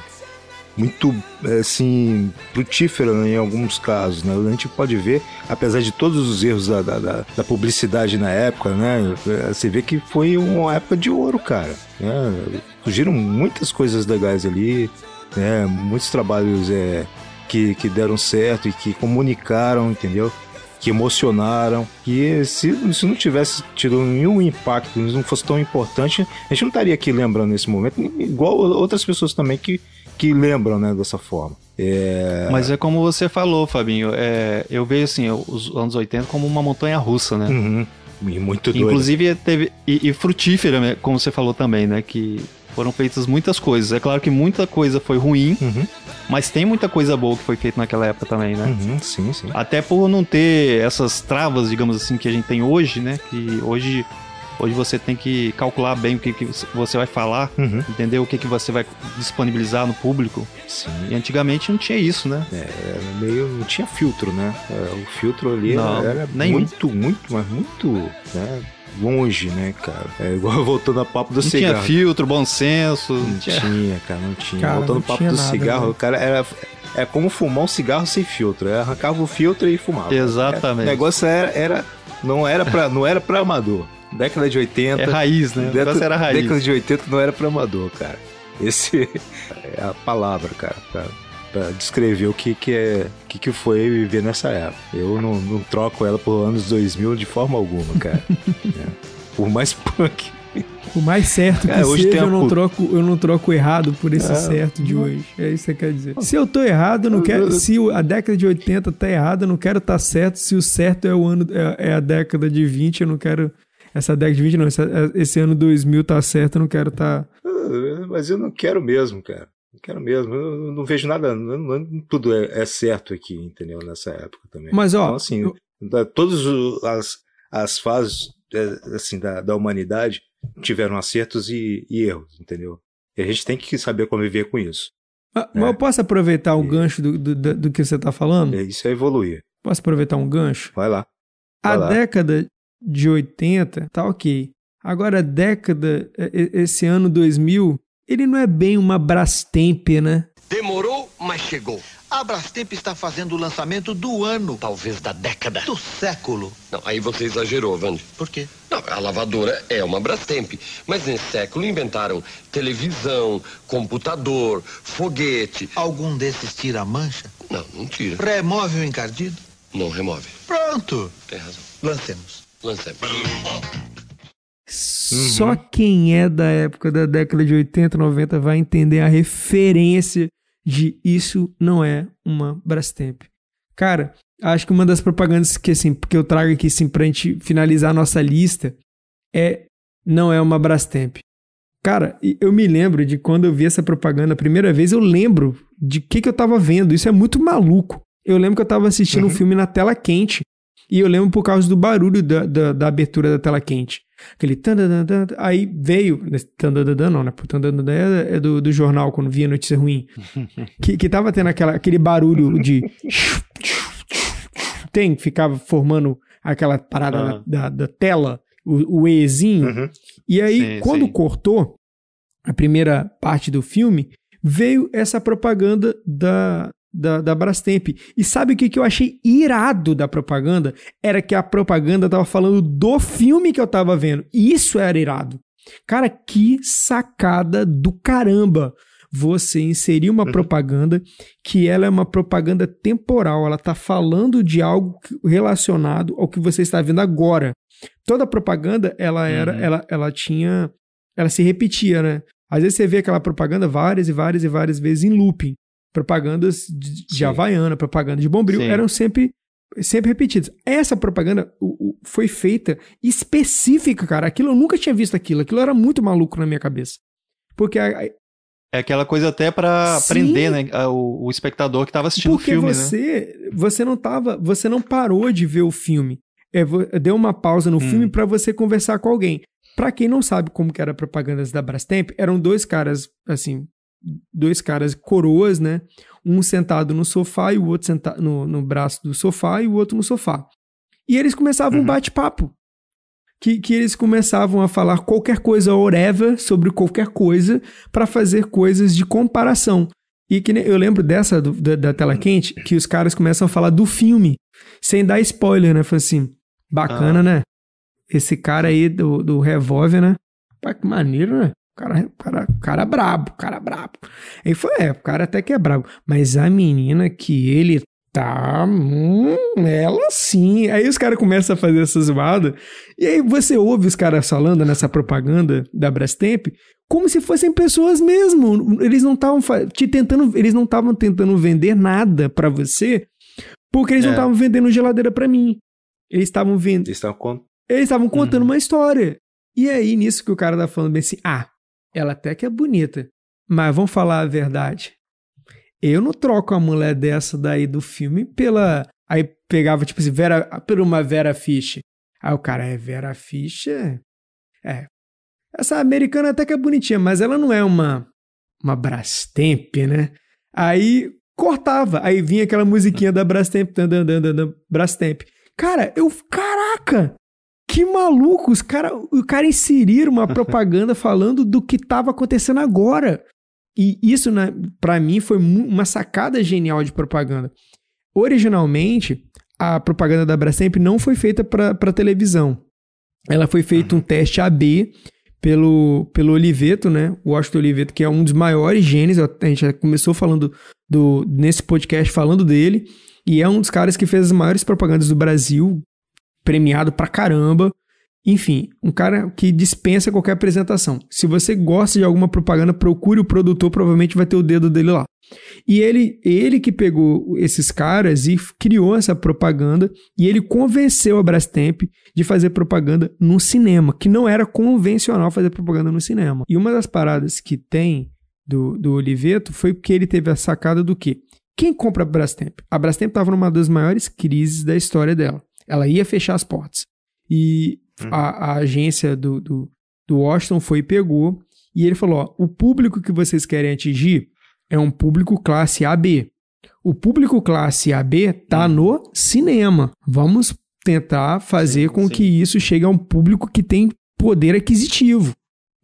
muito assim frutífera em alguns casos, né? A gente pode ver, apesar de todos os erros da, da, da, publicidade na época, né? Você vê que foi uma época de ouro, cara. Né? Surgiram muitas coisas legais ali né? Muitos trabalhos é, que, que deram certo e que comunicaram, entendeu? Que emocionaram. Que se, se não tivesse tido nenhum impacto, não fosse tão importante, a gente não estaria aqui lembrando nesse momento, igual outras pessoas também que, que lembram, né, dessa forma. É... Mas é como você falou, Fabinho. É, eu vejo assim, os anos 80 como uma montanha russa, né? Uhum. E muito doido. Inclusive teve. E, e frutífera, né, como você falou também, né? Que foram feitas muitas coisas. É claro que muita coisa foi ruim, uhum. mas tem muita coisa boa que foi feita naquela época também, né? Uhum, sim, sim. Até por não ter essas travas, digamos assim, que a gente tem hoje, né? Que hoje Hoje você tem que calcular bem o que, que você vai falar, uhum. entender o que, que você vai disponibilizar no público. Sim. E antigamente não tinha isso, né? É, meio. não tinha filtro, né? É, o filtro ali não, era, era muito, muito, mas muito. Né? Longe, né, cara? É igual voltando a papo do não cigarro. Não tinha filtro, bom senso. Não, tinha... tinha, cara, não tinha. Cara, voltando ao papo do nada, cigarro, né? o cara era. É como fumar um cigarro sem filtro. É, arrancava o filtro e fumava. Exatamente. o negócio era, era, não era pra, não era pra amador. Década de 80. É raiz, né? Década, era raiz. Década de 80 não era pra amador, cara. Esse é a palavra, cara. Pra, para descrever o que, que é que, que foi viver nessa época. Eu não, não troco ela por anos 2000 de forma alguma, cara. é. Por mais punk. O mais certo que hoje seja, eu não, troco, eu não troco errado por esse é, certo de hoje. É isso que você quer dizer. Se eu tô errado, eu não quero. Se a década de 80 tá errada, eu não quero estar tá certo. Se o certo é o ano é, é, a década de 20, eu não quero. Essa década de 20, não. Esse, esse ano 2000 tá certo, eu não quero estar. Tá... Mas eu não quero mesmo, cara. Quero mesmo. Eu não vejo nada. Não, tudo é, é, certo aqui, entendeu? Nessa época também. Mas, ó. Então, assim, eu... todas as, as fases é, assim, da, da humanidade tiveram acertos e, e, erros, entendeu? E a gente tem que saber conviver com isso. Ah, né? Mas eu posso aproveitar o e... gancho do, do, do, que você está falando? É, isso é evoluir. Posso aproveitar um gancho? Vai lá. Vai a lá. década de 80 tá ok. Agora a década, esse ano 2000, ele não é bem uma Brastemp, né? Demorou, mas chegou. A Brastemp está fazendo o lançamento do ano. Talvez da década. Do século. Não, aí você exagerou, Vande. Por quê? Não, a lavadora é uma Brastemp. Mas nesse século inventaram televisão, computador, foguete. Algum desses tira a mancha? Não, não tira. Remove o encardido? Não remove. Pronto. Tem razão. Lancemos. Lancemos. Só uhum. quem é da época da década de 80, 90 vai entender a referência de isso não é uma Brastemp. Cara, acho que uma das propagandas que, assim, que eu trago aqui assim, pra gente finalizar a nossa lista é não é uma Brastemp. Cara, eu me lembro de quando eu vi essa propaganda a primeira vez, eu lembro de que, que eu tava vendo. Isso é muito maluco. Eu lembro que eu tava assistindo uhum. um filme na tela quente. E eu lembro por causa do barulho da, da, da abertura da tela quente. Aquele tandadandan, aí veio, tandadandan não, né? Tandadandan é, é do, do jornal, quando via notícia ruim. que, que tava tendo aquela, aquele barulho de... Tem, ficava formando aquela parada uhum. da, da, da, tela, o, o Ezinho. Uhum. E aí, sim, quando sim. cortou a primeira parte do filme, veio essa propaganda da, da, da Brastemp. E sabe o que, que eu achei irado da propaganda? Era que a propaganda tava falando do filme que eu tava vendo. E isso era irado. Cara, que sacada do caramba você inserir uma uhum. propaganda que ela é uma propaganda temporal, ela tá falando de algo relacionado ao que você está vendo agora. Toda propaganda, ela era, uhum. ela, ela tinha, ela se repetia, né? Às vezes você vê aquela propaganda várias e várias e várias vezes em looping propagandas de, de Havaiana, propaganda de Bombril, Sim. eram sempre sempre repetidas. Essa propaganda o, o, foi feita específica, cara. Aquilo eu nunca tinha visto aquilo. Aquilo era muito maluco na minha cabeça. Porque a, a... É aquela coisa até para prender, né, o, o, espectador que estava assistindo Porque o filme, você, né? você não tava, você não parou de ver o filme. É, deu uma pausa no hum. filme para você conversar com alguém. Para quem não sabe como que era a propaganda da Brastemp, eram dois caras assim, dois caras coroas, né? Um sentado no sofá e o outro sentado no, no braço do sofá e o outro no sofá. E eles começavam uhum. um bate-papo. Que, que eles começavam a falar qualquer coisa whatever sobre qualquer coisa para fazer coisas de comparação. E que eu lembro dessa do, da, da, tela quente, que os caras começam a falar do filme, sem dar spoiler, né? Foi assim, bacana, ah. né? Esse cara aí do, do revólver, né? Pá, que maneiro, né? Cara, cara, cara brabo, cara brabo. Aí foi, é, o cara até que é brabo. Mas a menina que ele tá. Hum, ela sim. Aí os caras começam a fazer essa zoada. E aí você ouve os caras falando nessa propaganda da Brastemp como se fossem pessoas mesmo. Eles não estavam te tentando, eles não estavam tentando vender nada para você, porque eles é. não estavam vendendo geladeira para mim. Eles estavam vendo. Eles estavam estavam contando uhum. uma história. E aí, nisso que o cara tá falando bem assim, ah, ela até que é bonita. Mas vamos falar a verdade. Eu não troco a mulher dessa daí do filme pela. Aí pegava, tipo assim, Vera, por uma Vera Fischer. Aí o cara é Vera Fischer. É. Essa americana até que é bonitinha, mas ela não é uma. Uma Brastemp, né? Aí cortava. Aí vinha aquela musiquinha da Brastemp. Brastemp. Cara, eu. Caraca! Que maluco! Os cara, o cara inseriram uma propaganda falando do que estava acontecendo agora. E isso, né, para mim, foi uma sacada genial de propaganda. Originalmente, a propaganda da Brastemp não foi feita para televisão. Ela foi feita um teste AB pelo, pelo Oliveto, né? O Washington Oliveto, que é um dos maiores gênios. A gente já começou falando do, nesse podcast falando dele. E é um dos caras que fez as maiores propagandas do Brasil, premiado pra caramba. Enfim, um cara que dispensa qualquer apresentação. Se você gosta de alguma propaganda, procure o produtor, provavelmente vai ter o dedo dele lá. E ele, ele que pegou esses caras e criou essa propaganda, e ele convenceu a Brastemp de fazer propaganda no cinema, que não era convencional fazer propaganda no cinema. E uma das paradas que tem do, do Oliveto foi porque ele teve a sacada do quê? Quem compra a Brastemp? A Brastemp estava numa das maiores crises da história dela. Ela ia fechar as portas. E Uhum. A, a, agência do, do, do Washington foi e pegou. E ele falou: ó, o público que vocês querem atingir é um público classe AB. O público classe AB tá uhum. no cinema. Vamos tentar fazer sim, com sim. que isso chegue a um público que tem poder aquisitivo.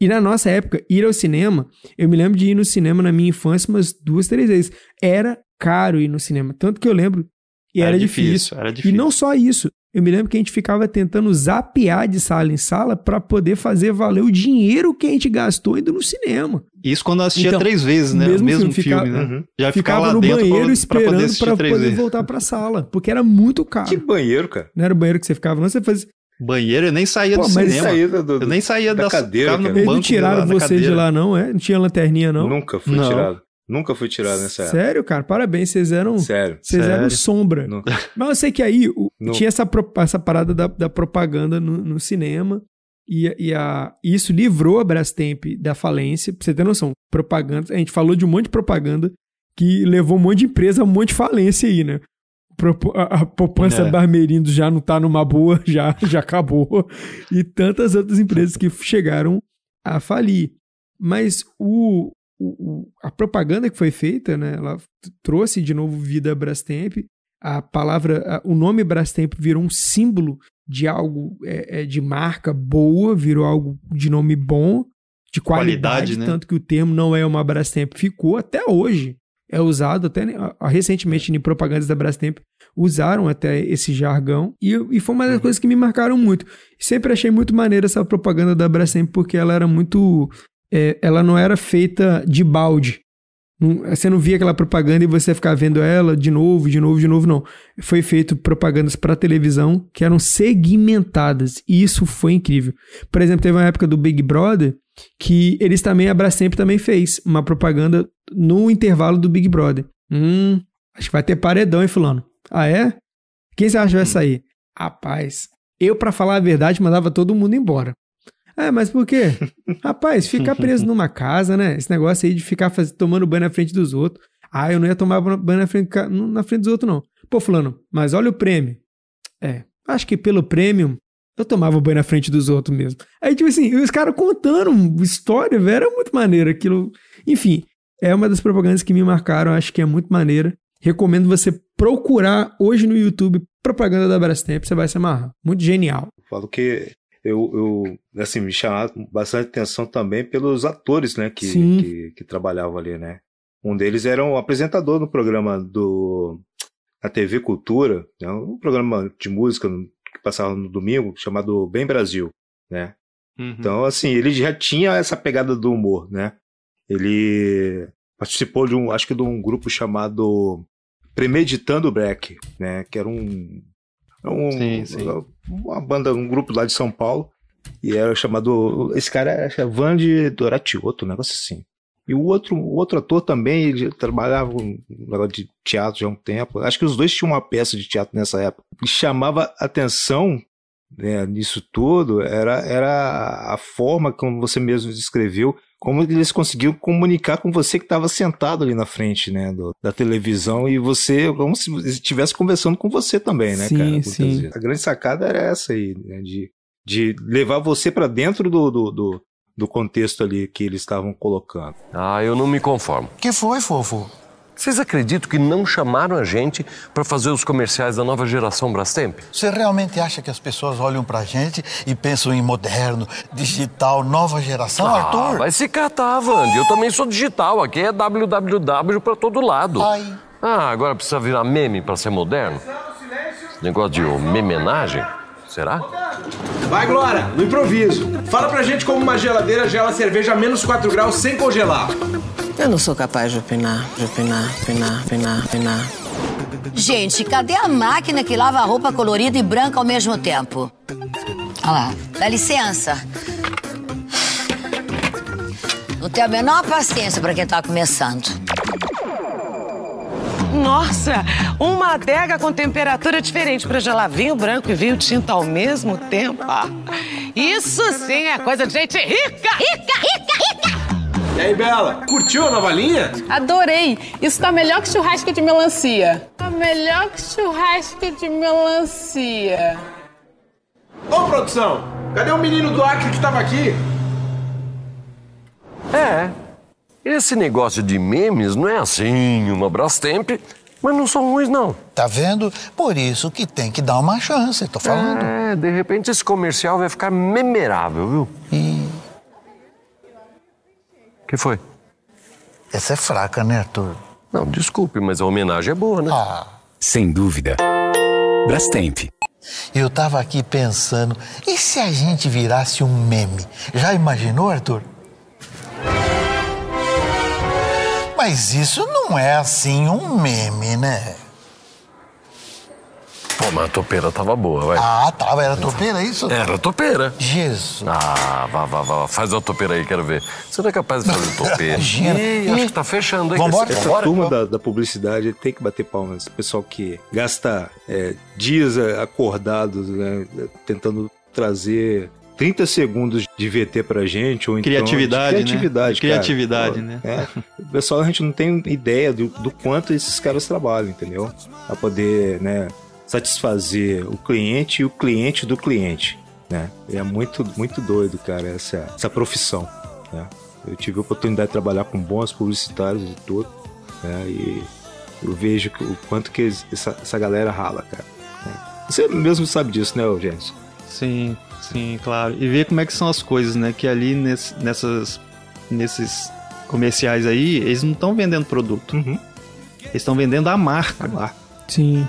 E na nossa época, ir ao cinema, eu me lembro de ir no cinema na minha infância umas duas, três vezes. Era caro ir no cinema. Tanto que eu lembro. E era, era difícil, difícil. Era difícil. E não só isso. Eu me lembro que a gente ficava tentando zapear de sala em sala para poder fazer valer o dinheiro que a gente gastou indo no cinema. Isso quando assistia então, três vezes, né? Mesmo, mesmo filme, filme né? Uhum. Já ficava, ficava no banheiro pra, esperando para poder, poder voltar para sala, porque era muito caro. Que banheiro, cara? Não era o banheiro que você ficava, não, você fazia Banheiro, eu nem saía Pô, do cinema. Saía do, do, eu nem saía da, da cadeira. No Eles não tiraram de lá, você de lá, não, é? Não tinha lanterninha, não? Nunca fui não. tirado. Nunca fui tirado nessa época. Sério, cara? Parabéns, vocês eram. Sério. Vocês eram sombra. Não. Mas eu sei que aí o, tinha essa, essa parada da, da propaganda no, no cinema. E, e a, isso livrou a Brastemp da falência. Pra você ter noção, propaganda. A gente falou de um monte de propaganda que levou um monte de empresa a um monte de falência aí, né? a, poupança é. Barmerindo já não tá numa boa, já, já acabou. E tantas outras empresas que chegaram a falir. Mas o, a propaganda que foi feita, né, ela trouxe de novo vida a Brastemp. A palavra, o nome Brastemp virou um símbolo de algo é, é, de marca boa, virou algo de nome bom, de qualidade, qualidade né? tanto que o termo não é uma Brastemp ficou até hoje é usado até recentemente em propagandas da Brastemp usaram até esse jargão e, e foi uma das uhum. coisas que me marcaram muito. Sempre achei muito maneira essa propaganda da Brastemp porque ela era muito é, ela não era feita de balde. Não, você não via aquela propaganda e você ficar vendo ela de novo, de novo, de novo, não. Foi feito propagandas para televisão que eram segmentadas e isso foi incrível. Por exemplo, teve uma época do Big Brother que eles também, a Brastemp também fez uma propaganda no intervalo do Big Brother. Hum, acho que vai ter paredão, hein, fulano? Ah, é? Quem você acha que vai sair? Rapaz, eu, para falar a verdade, mandava todo mundo embora. Ah, mas por quê? Rapaz, ficar preso numa casa, né? Esse negócio aí de ficar faz... tomando banho na frente dos outros. Ah, eu não ia tomar banho na frente, na frente dos outros, não. Pô, fulano, mas olha o prêmio. É, acho que pelo prêmio eu tomava banho na frente dos outros mesmo. Aí, tipo assim, os caras contando história, velho, era muito maneiro aquilo. Enfim, é uma das propagandas que me marcaram, acho que é muito maneira. Recomendo você procurar hoje no YouTube propaganda da Brastemp, você vai se amarrar. Muito genial. Falo que eu, eu assim, me chamava bastante atenção também pelos atores, né, que, que, que, trabalhavam ali, né. Um deles era um apresentador no programa do na TV Cultura, né, um programa de música que passava no domingo, chamado Bem Brasil, né. Uhum. Então, assim, ele já tinha essa pegada do humor, né. Ele participou de um, acho que de um grupo chamado Premeditando Break, né? Que era um, um sim, sim. uma banda, um grupo lá de São Paulo e era chamado, esse cara era Vande Doratioto, um negócio assim. E o outro, o outro ator também, ele trabalhava um negócio de teatro já há um tempo. Acho que os dois tinham uma peça de teatro nessa época. E chamava atenção né, nisso tudo era, era a forma como você mesmo descreveu como eles conseguiram comunicar com você que estava sentado ali na frente, né, do, da televisão e você, como se estivesse conversando com você também, né, sim, cara? Sim. A grande sacada era essa aí, né, de, de levar você para dentro do, do, do, do contexto ali que eles estavam colocando. Ah, eu não me conformo. Que foi, fofo? Vocês acreditam que não chamaram a gente para fazer os comerciais da nova geração Brastemp? Você realmente acha que as pessoas olham para a gente e pensam em moderno, digital, nova geração, ah, Arthur? Vai se catar, Wandy. Eu também sou digital. Aqui é www para todo lado. Ai. Ah, agora precisa virar meme para ser moderno? Negócio de memenagem? Será? Vai, Glória, no improviso. Fala pra gente como uma geladeira gela cerveja a menos 4 graus sem congelar. Eu não sou capaz de opinar, de opinar, opinar, opinar, opinar. Gente, cadê a máquina que lava a roupa colorida e branca ao mesmo tempo? Olha lá, dá licença. Não tenho a menor paciência para quem tá começando. Nossa, uma adega com temperatura diferente para gelar vinho branco e vinho tinto ao mesmo tempo. Ah, isso sim é coisa de gente rica! Rica, rica, rica! E aí, Bela, curtiu a nova linha? Adorei! Isso tá melhor que churrasco de melancia. Tá melhor que churrasco de melancia. Ô, produção! Cadê o menino do Acre que tava aqui? É. Esse negócio de memes não é assim, uma Brastemp, mas não são ruins, não. Tá vendo? Por isso que tem que dar uma chance, tô falando. É, de repente esse comercial vai ficar memorável, viu? E que foi? essa é fraca, né, Arthur? Não, desculpe, mas a homenagem é boa, né? Ah, Sem dúvida. Brastemp. eu tava aqui pensando, e se a gente virasse um meme? Já imaginou, Arthur? Mas isso não é assim um meme, né? Pô, mas a topeira tava boa, vai. Ah, tava. Era topeira isso? Era topeira. Jesus. Ah, vá, vá, vá. Faz a topeira aí, quero ver. Você não é capaz de fazer topeira? Imagina. Ih, acho que tá fechando, hein? Vambora? Esse- Essa turma da, da publicidade tem que bater palmas. O pessoal que gasta é, dias é, acordados, né, tentando trazer 30 segundos de VT pra gente, ou então... Criatividade, de né? criatividade, De criatividade, cara. né? É. O pessoal, a gente não tem ideia do, do quanto esses caras trabalham, entendeu? Pra poder, né, satisfazer o cliente e o cliente do cliente, né? É muito, muito doido, cara, essa, essa profissão, né? Eu tive a oportunidade de trabalhar com bons publicitários e tudo, né? E eu vejo o quanto que essa, essa galera rala, cara. né? Você mesmo sabe disso, né, Eugênio? Sim, sim, claro. E ver como é que são as coisas, né? Que ali nesse- nessas, nesses comerciais aí, eles não estão vendendo produto. Uhum. Eles estão vendendo a marca. Sim.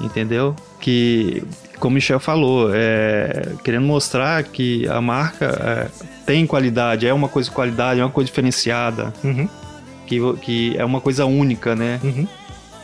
Entendeu? Que, como o Michel falou, é, querendo mostrar que a marca é, tem qualidade, é uma coisa de qualidade, é uma coisa diferenciada. Uhum. Que, que é uma coisa única, né?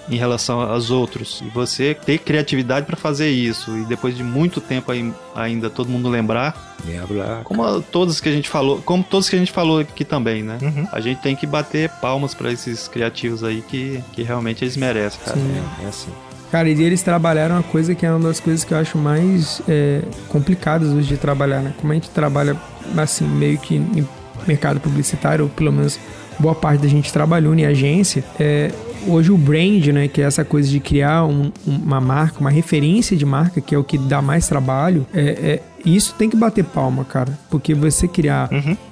Em relação aos outros. E você ter criatividade para fazer isso. E depois de muito tempo aí, ainda todo mundo lembrar. Lembra. Como todos que a gente falou, como todos que a gente falou aqui também, né? Uhum. A gente tem que bater palmas para esses criativos aí que, que realmente eles merecem, cara. Sim. É assim. Cara, e eles trabalharam uma coisa que é uma das coisas que eu acho mais é, complicadas hoje de trabalhar, né? Como a gente trabalha, assim, meio que em mercado publicitário, ou pelo menos boa parte da gente trabalhou em agência, é, hoje o brand, né, que é essa coisa de criar um- uma marca, uma referência de marca, que é o que dá mais trabalho, é, é- isso tem que bater palma, cara. Porque você criar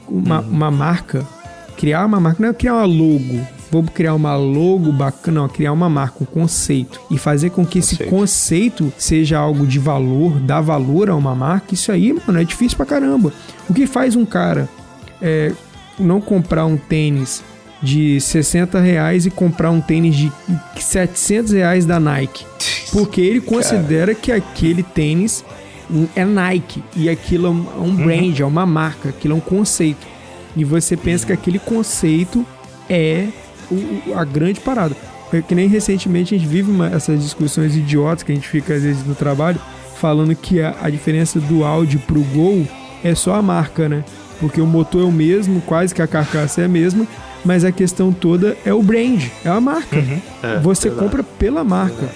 uma, uma marca, criar uma marca não é criar uma logo, vou criar uma logo bacana, não, criar uma marca, um conceito e fazer com que esse conceito seja algo de valor, dar valor a uma marca, isso aí, mano, é difícil pra caramba. O que faz um cara é, não comprar um tênis de 60 reais e comprar um tênis de 700 reais da Nike? Porque ele considera que aquele tênis é Nike e aquilo é um, é um brand, é uma marca, aquilo é um conceito. E você pensa que aquele conceito é o- a grande parada. É que nem recentemente a gente vive uma- essas discussões idiotas que a gente fica às vezes no trabalho falando que a, a diferença do Audi pro Gol é só a marca, né? Porque o motor é o mesmo, quase que a carcaça é a mesma, mas a questão toda é o brand, é a marca. É, você verdade. compra pela marca.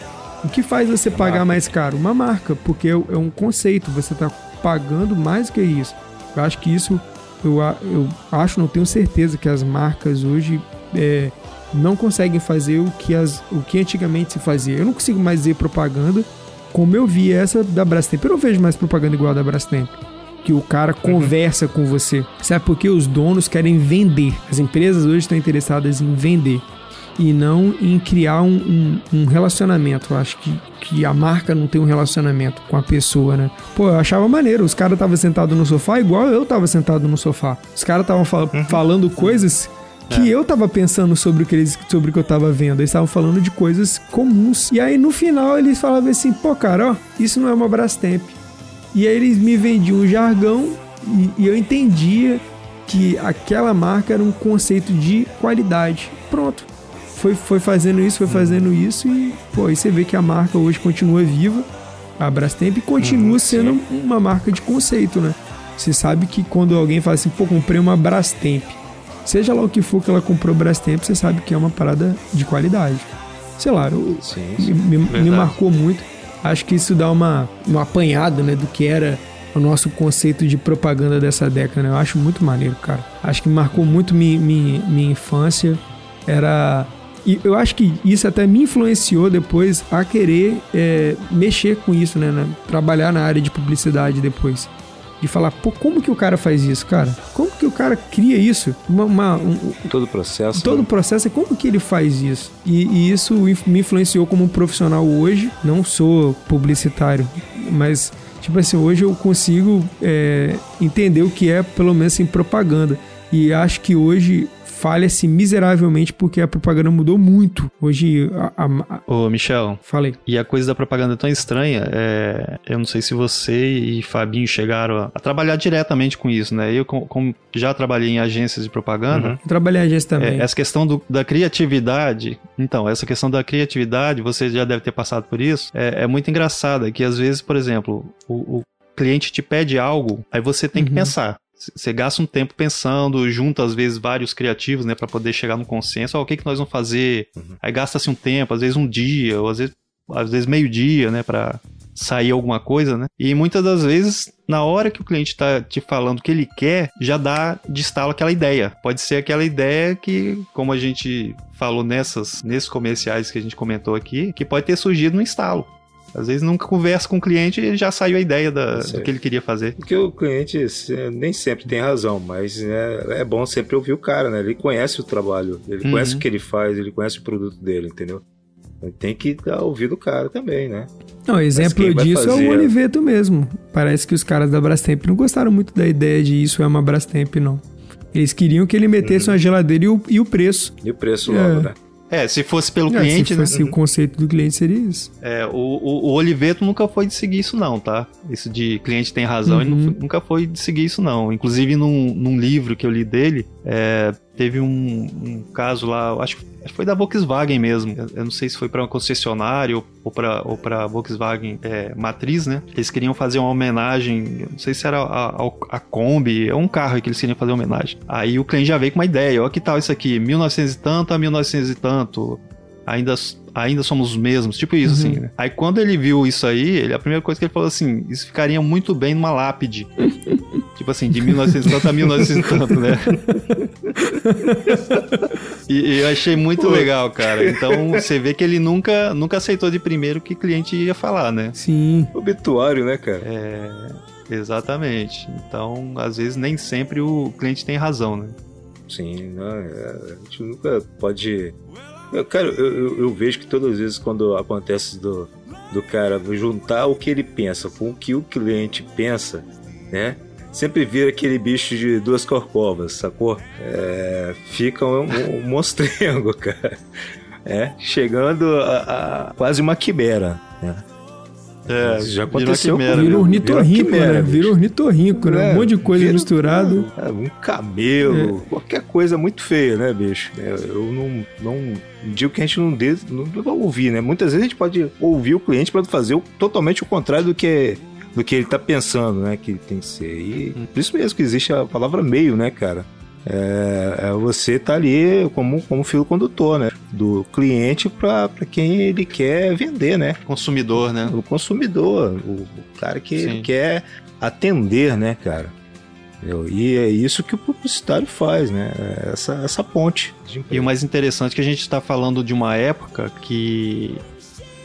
O que faz você pagar mais caro? Uma marca, porque é é um conceito, você está pagando mais que isso. Eu acho que isso, eu, eu acho, não tenho certeza que as marcas hoje é, não conseguem fazer o que, as, o que antigamente se fazia. Eu não consigo mais ver propaganda como eu vi essa da Brastemp. Eu não vejo mais propaganda igual a da Brastemp. Que o cara conversa com você. Sabe por quê? Os donos querem vender. As empresas hoje estão interessadas em vender e não em criar um, um- um relacionamento. Eu acho que, que a marca não tem um relacionamento com a pessoa, né? Pô, eu achava maneiro. Os caras estavam sentados no sofá igual eu tava sentado no sofá. Os caras estavam falando coisas que eu tava pensando sobre o que eles, sobre o que eu tava vendo. Eles estavam falando de coisas comuns. E aí no final eles falavam assim: pô, cara, ó, isso não é uma Brastemp. E aí eles me vendiam um jargão e, e eu entendia que aquela marca era um conceito de qualidade. Pronto. Foi, foi fazendo isso, foi fazendo isso e, pô, aí você vê que a marca hoje continua viva, a Brastemp, e continua sendo uma marca de conceito, né? Você sabe que quando alguém fala assim, pô, comprei uma Brastemp, seja lá o que for que ela comprou Brastemp, você sabe que é uma parada de qualidade. Sei lá, eu, me, me- me marcou muito. Acho que isso dá uma, uma apanhada, né, do que era o nosso conceito de propaganda dessa década, né? Eu acho muito maneiro, cara. Acho que marcou muito minha, minha, minha infância. Era. E eu acho que isso até me influenciou depois a querer é, mexer com isso, né, né? Trabalhar na área de publicidade depois. de falar, pô, como que o cara faz isso, cara? Como cara cria isso? Uma, uma um, todo o processo. Todo o né? processo é como que ele faz isso? E, e isso me influenciou como profissional hoje. Não sou publicitário, mas tipo assim, hoje eu consigo é, entender o que é, pelo menos em assim, propaganda. E acho que hoje falha-se miseravelmente porque a propaganda mudou muito. Hoje, a, a, a... Ô, Michel. Falei. E a coisa da propaganda é tão estranha, é... eu não sei se você e Fabinho chegaram a, a trabalhar diretamente com isso, né? Eu, como já trabalhei em agências de propaganda... Uhum. Trabalhei em agência também. É, essa questão do, da criatividade... Então, essa questão da criatividade, você já deve ter passado por isso, é, é muito engraçada, que às vezes, por exemplo, o, o cliente te pede algo, aí você tem uhum. que pensar. Você gasta um tempo pensando, junta às vezes vários criativos, né, para poder chegar no consenso. Oh, o que, que nós vamos fazer? Uhum. Aí gasta-se um tempo, às vezes um dia, ou às vezes, às vezes meio dia, né, para sair alguma coisa, né? E muitas das vezes, na hora que o cliente está te falando o que ele quer, já dá de estalo aquela ideia. Pode ser aquela ideia que, como a gente falou nessas, nesses comerciais que a gente comentou aqui, que pode ter surgido no estalo. Às vezes nunca conversa com o cliente e já saiu a ideia da, do que ele queria fazer. Porque o cliente nem sempre tem razão, mas é, é bom sempre ouvir o cara, né? Ele conhece o trabalho, ele uhum. conhece o que ele faz, ele conhece o produto dele, entendeu? Tem que dar ouvido o cara também, né? Não, exemplo disso fazer... é o Oliveto mesmo. Parece que os caras da Brastemp não gostaram muito da ideia de isso é uma Brastemp, não. Eles queriam que ele metesse uhum. uma geladeira e o, e o preço. E o preço logo, é. né? É, se fosse pelo é, cliente, se fosse né? o conceito do cliente seria isso. É, o, o, o, Oliveto nunca foi de seguir isso não, tá? Isso de cliente tem razão, uhum. ele nunca foi de seguir isso não. Inclusive num, num livro que eu li dele, é, teve um, um, caso lá, acho que foi da Volkswagen mesmo. Eu não sei se foi para uma concessionária ou para ou Volkswagen é, matriz, né? Eles queriam fazer uma homenagem, não sei se era a, a, a Kombi, é um carro que eles queriam fazer homenagem. Aí o cliente já veio com uma ideia, ó, que tal isso aqui, 1900 e tanto a 1900 e tanto. Ainda ainda somos os mesmos, tipo isso, assim, uhum. assim, né? Aí quando ele viu isso aí, ele, a primeira coisa que ele falou assim, isso ficaria muito bem numa lápide. tipo assim, de 1900 tanto a 1900 tanto, né? e, e, eu achei muito Pô. legal, cara. Então você vê que ele nunca, nunca aceitou de primeiro o que o cliente ia falar, né? Sim. Obituário, né, cara? É, exatamente. Então, às vezes, nem sempre o cliente tem razão, né? Sim, não, é, a gente nunca pode eu, cara, eu, eu, vejo que todas as vezes quando acontece do, do cara juntar o que ele pensa com o que o cliente pensa, né? Sempre vira aquele bicho de duas corcovas, sacou? É, fica um, um monstrengo, cara. É, chegando a, a quase uma quimera, né? É, já aconteceu vira, vira ornitorrinco, né? Vira ornitorrinco, né? É, um monte de coisa vira, misturado. É, um camelo, é. qualquer coisa muito feia, né, bicho? É, eu não, não digo que a gente não deve, não deve ouvir, né? Muitas vezes a gente pode ouvir o cliente para fazer o, totalmente o contrário do que do que ele tá pensando, né? Que ele tem que ser. E hum. por isso mesmo que existe a palavra meio, né, cara? É, é, você tá ali como, como fio condutor, né? Do cliente para quem ele quer vender, né? Consumidor, né? O consumidor, o, o cara que ele quer atender, né, cara? E é isso que o publicitário faz, né? É essa, essa ponte. E o mais interessante é que a gente está falando de uma época que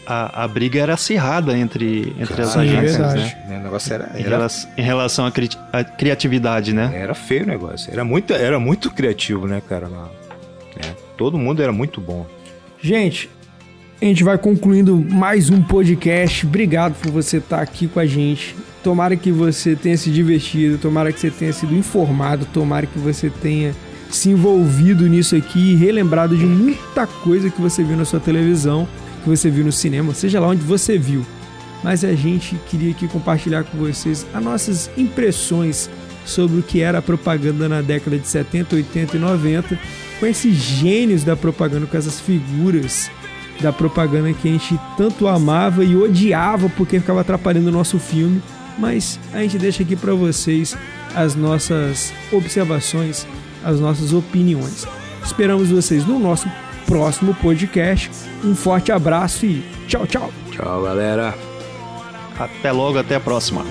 a, a briga era acirrada entre, entre as agências, né? O negócio era, era... Em, relação, em relação à, cri, à, criatividade, né? Era feio o negócio. Era muito, era muito criativo, né, cara? Lá. É, todo mundo era muito bom. Gente, a gente vai concluindo mais um podcast. Obrigado por você estar aqui com a gente. Tomara que você tenha se divertido, tomara que você tenha sido informado, tomara que você tenha se envolvido nisso aqui e relembrado de muita coisa que você viu na sua televisão que você viu no cinema, seja lá onde você viu. Mas a gente queria aqui compartilhar com vocês as nossas impressões sobre o que era a propaganda na década de 70, 80 e 90, com esses gênios da propaganda, com essas figuras da propaganda que a gente tanto amava e odiava porque ficava atrapalhando o nosso filme. Mas a gente deixa aqui para vocês as nossas observações, as nossas opiniões. Esperamos vocês no nosso próximo podcast. Um forte abraço e tchau, tchau. Tchau, galera. Até logo, até a próxima.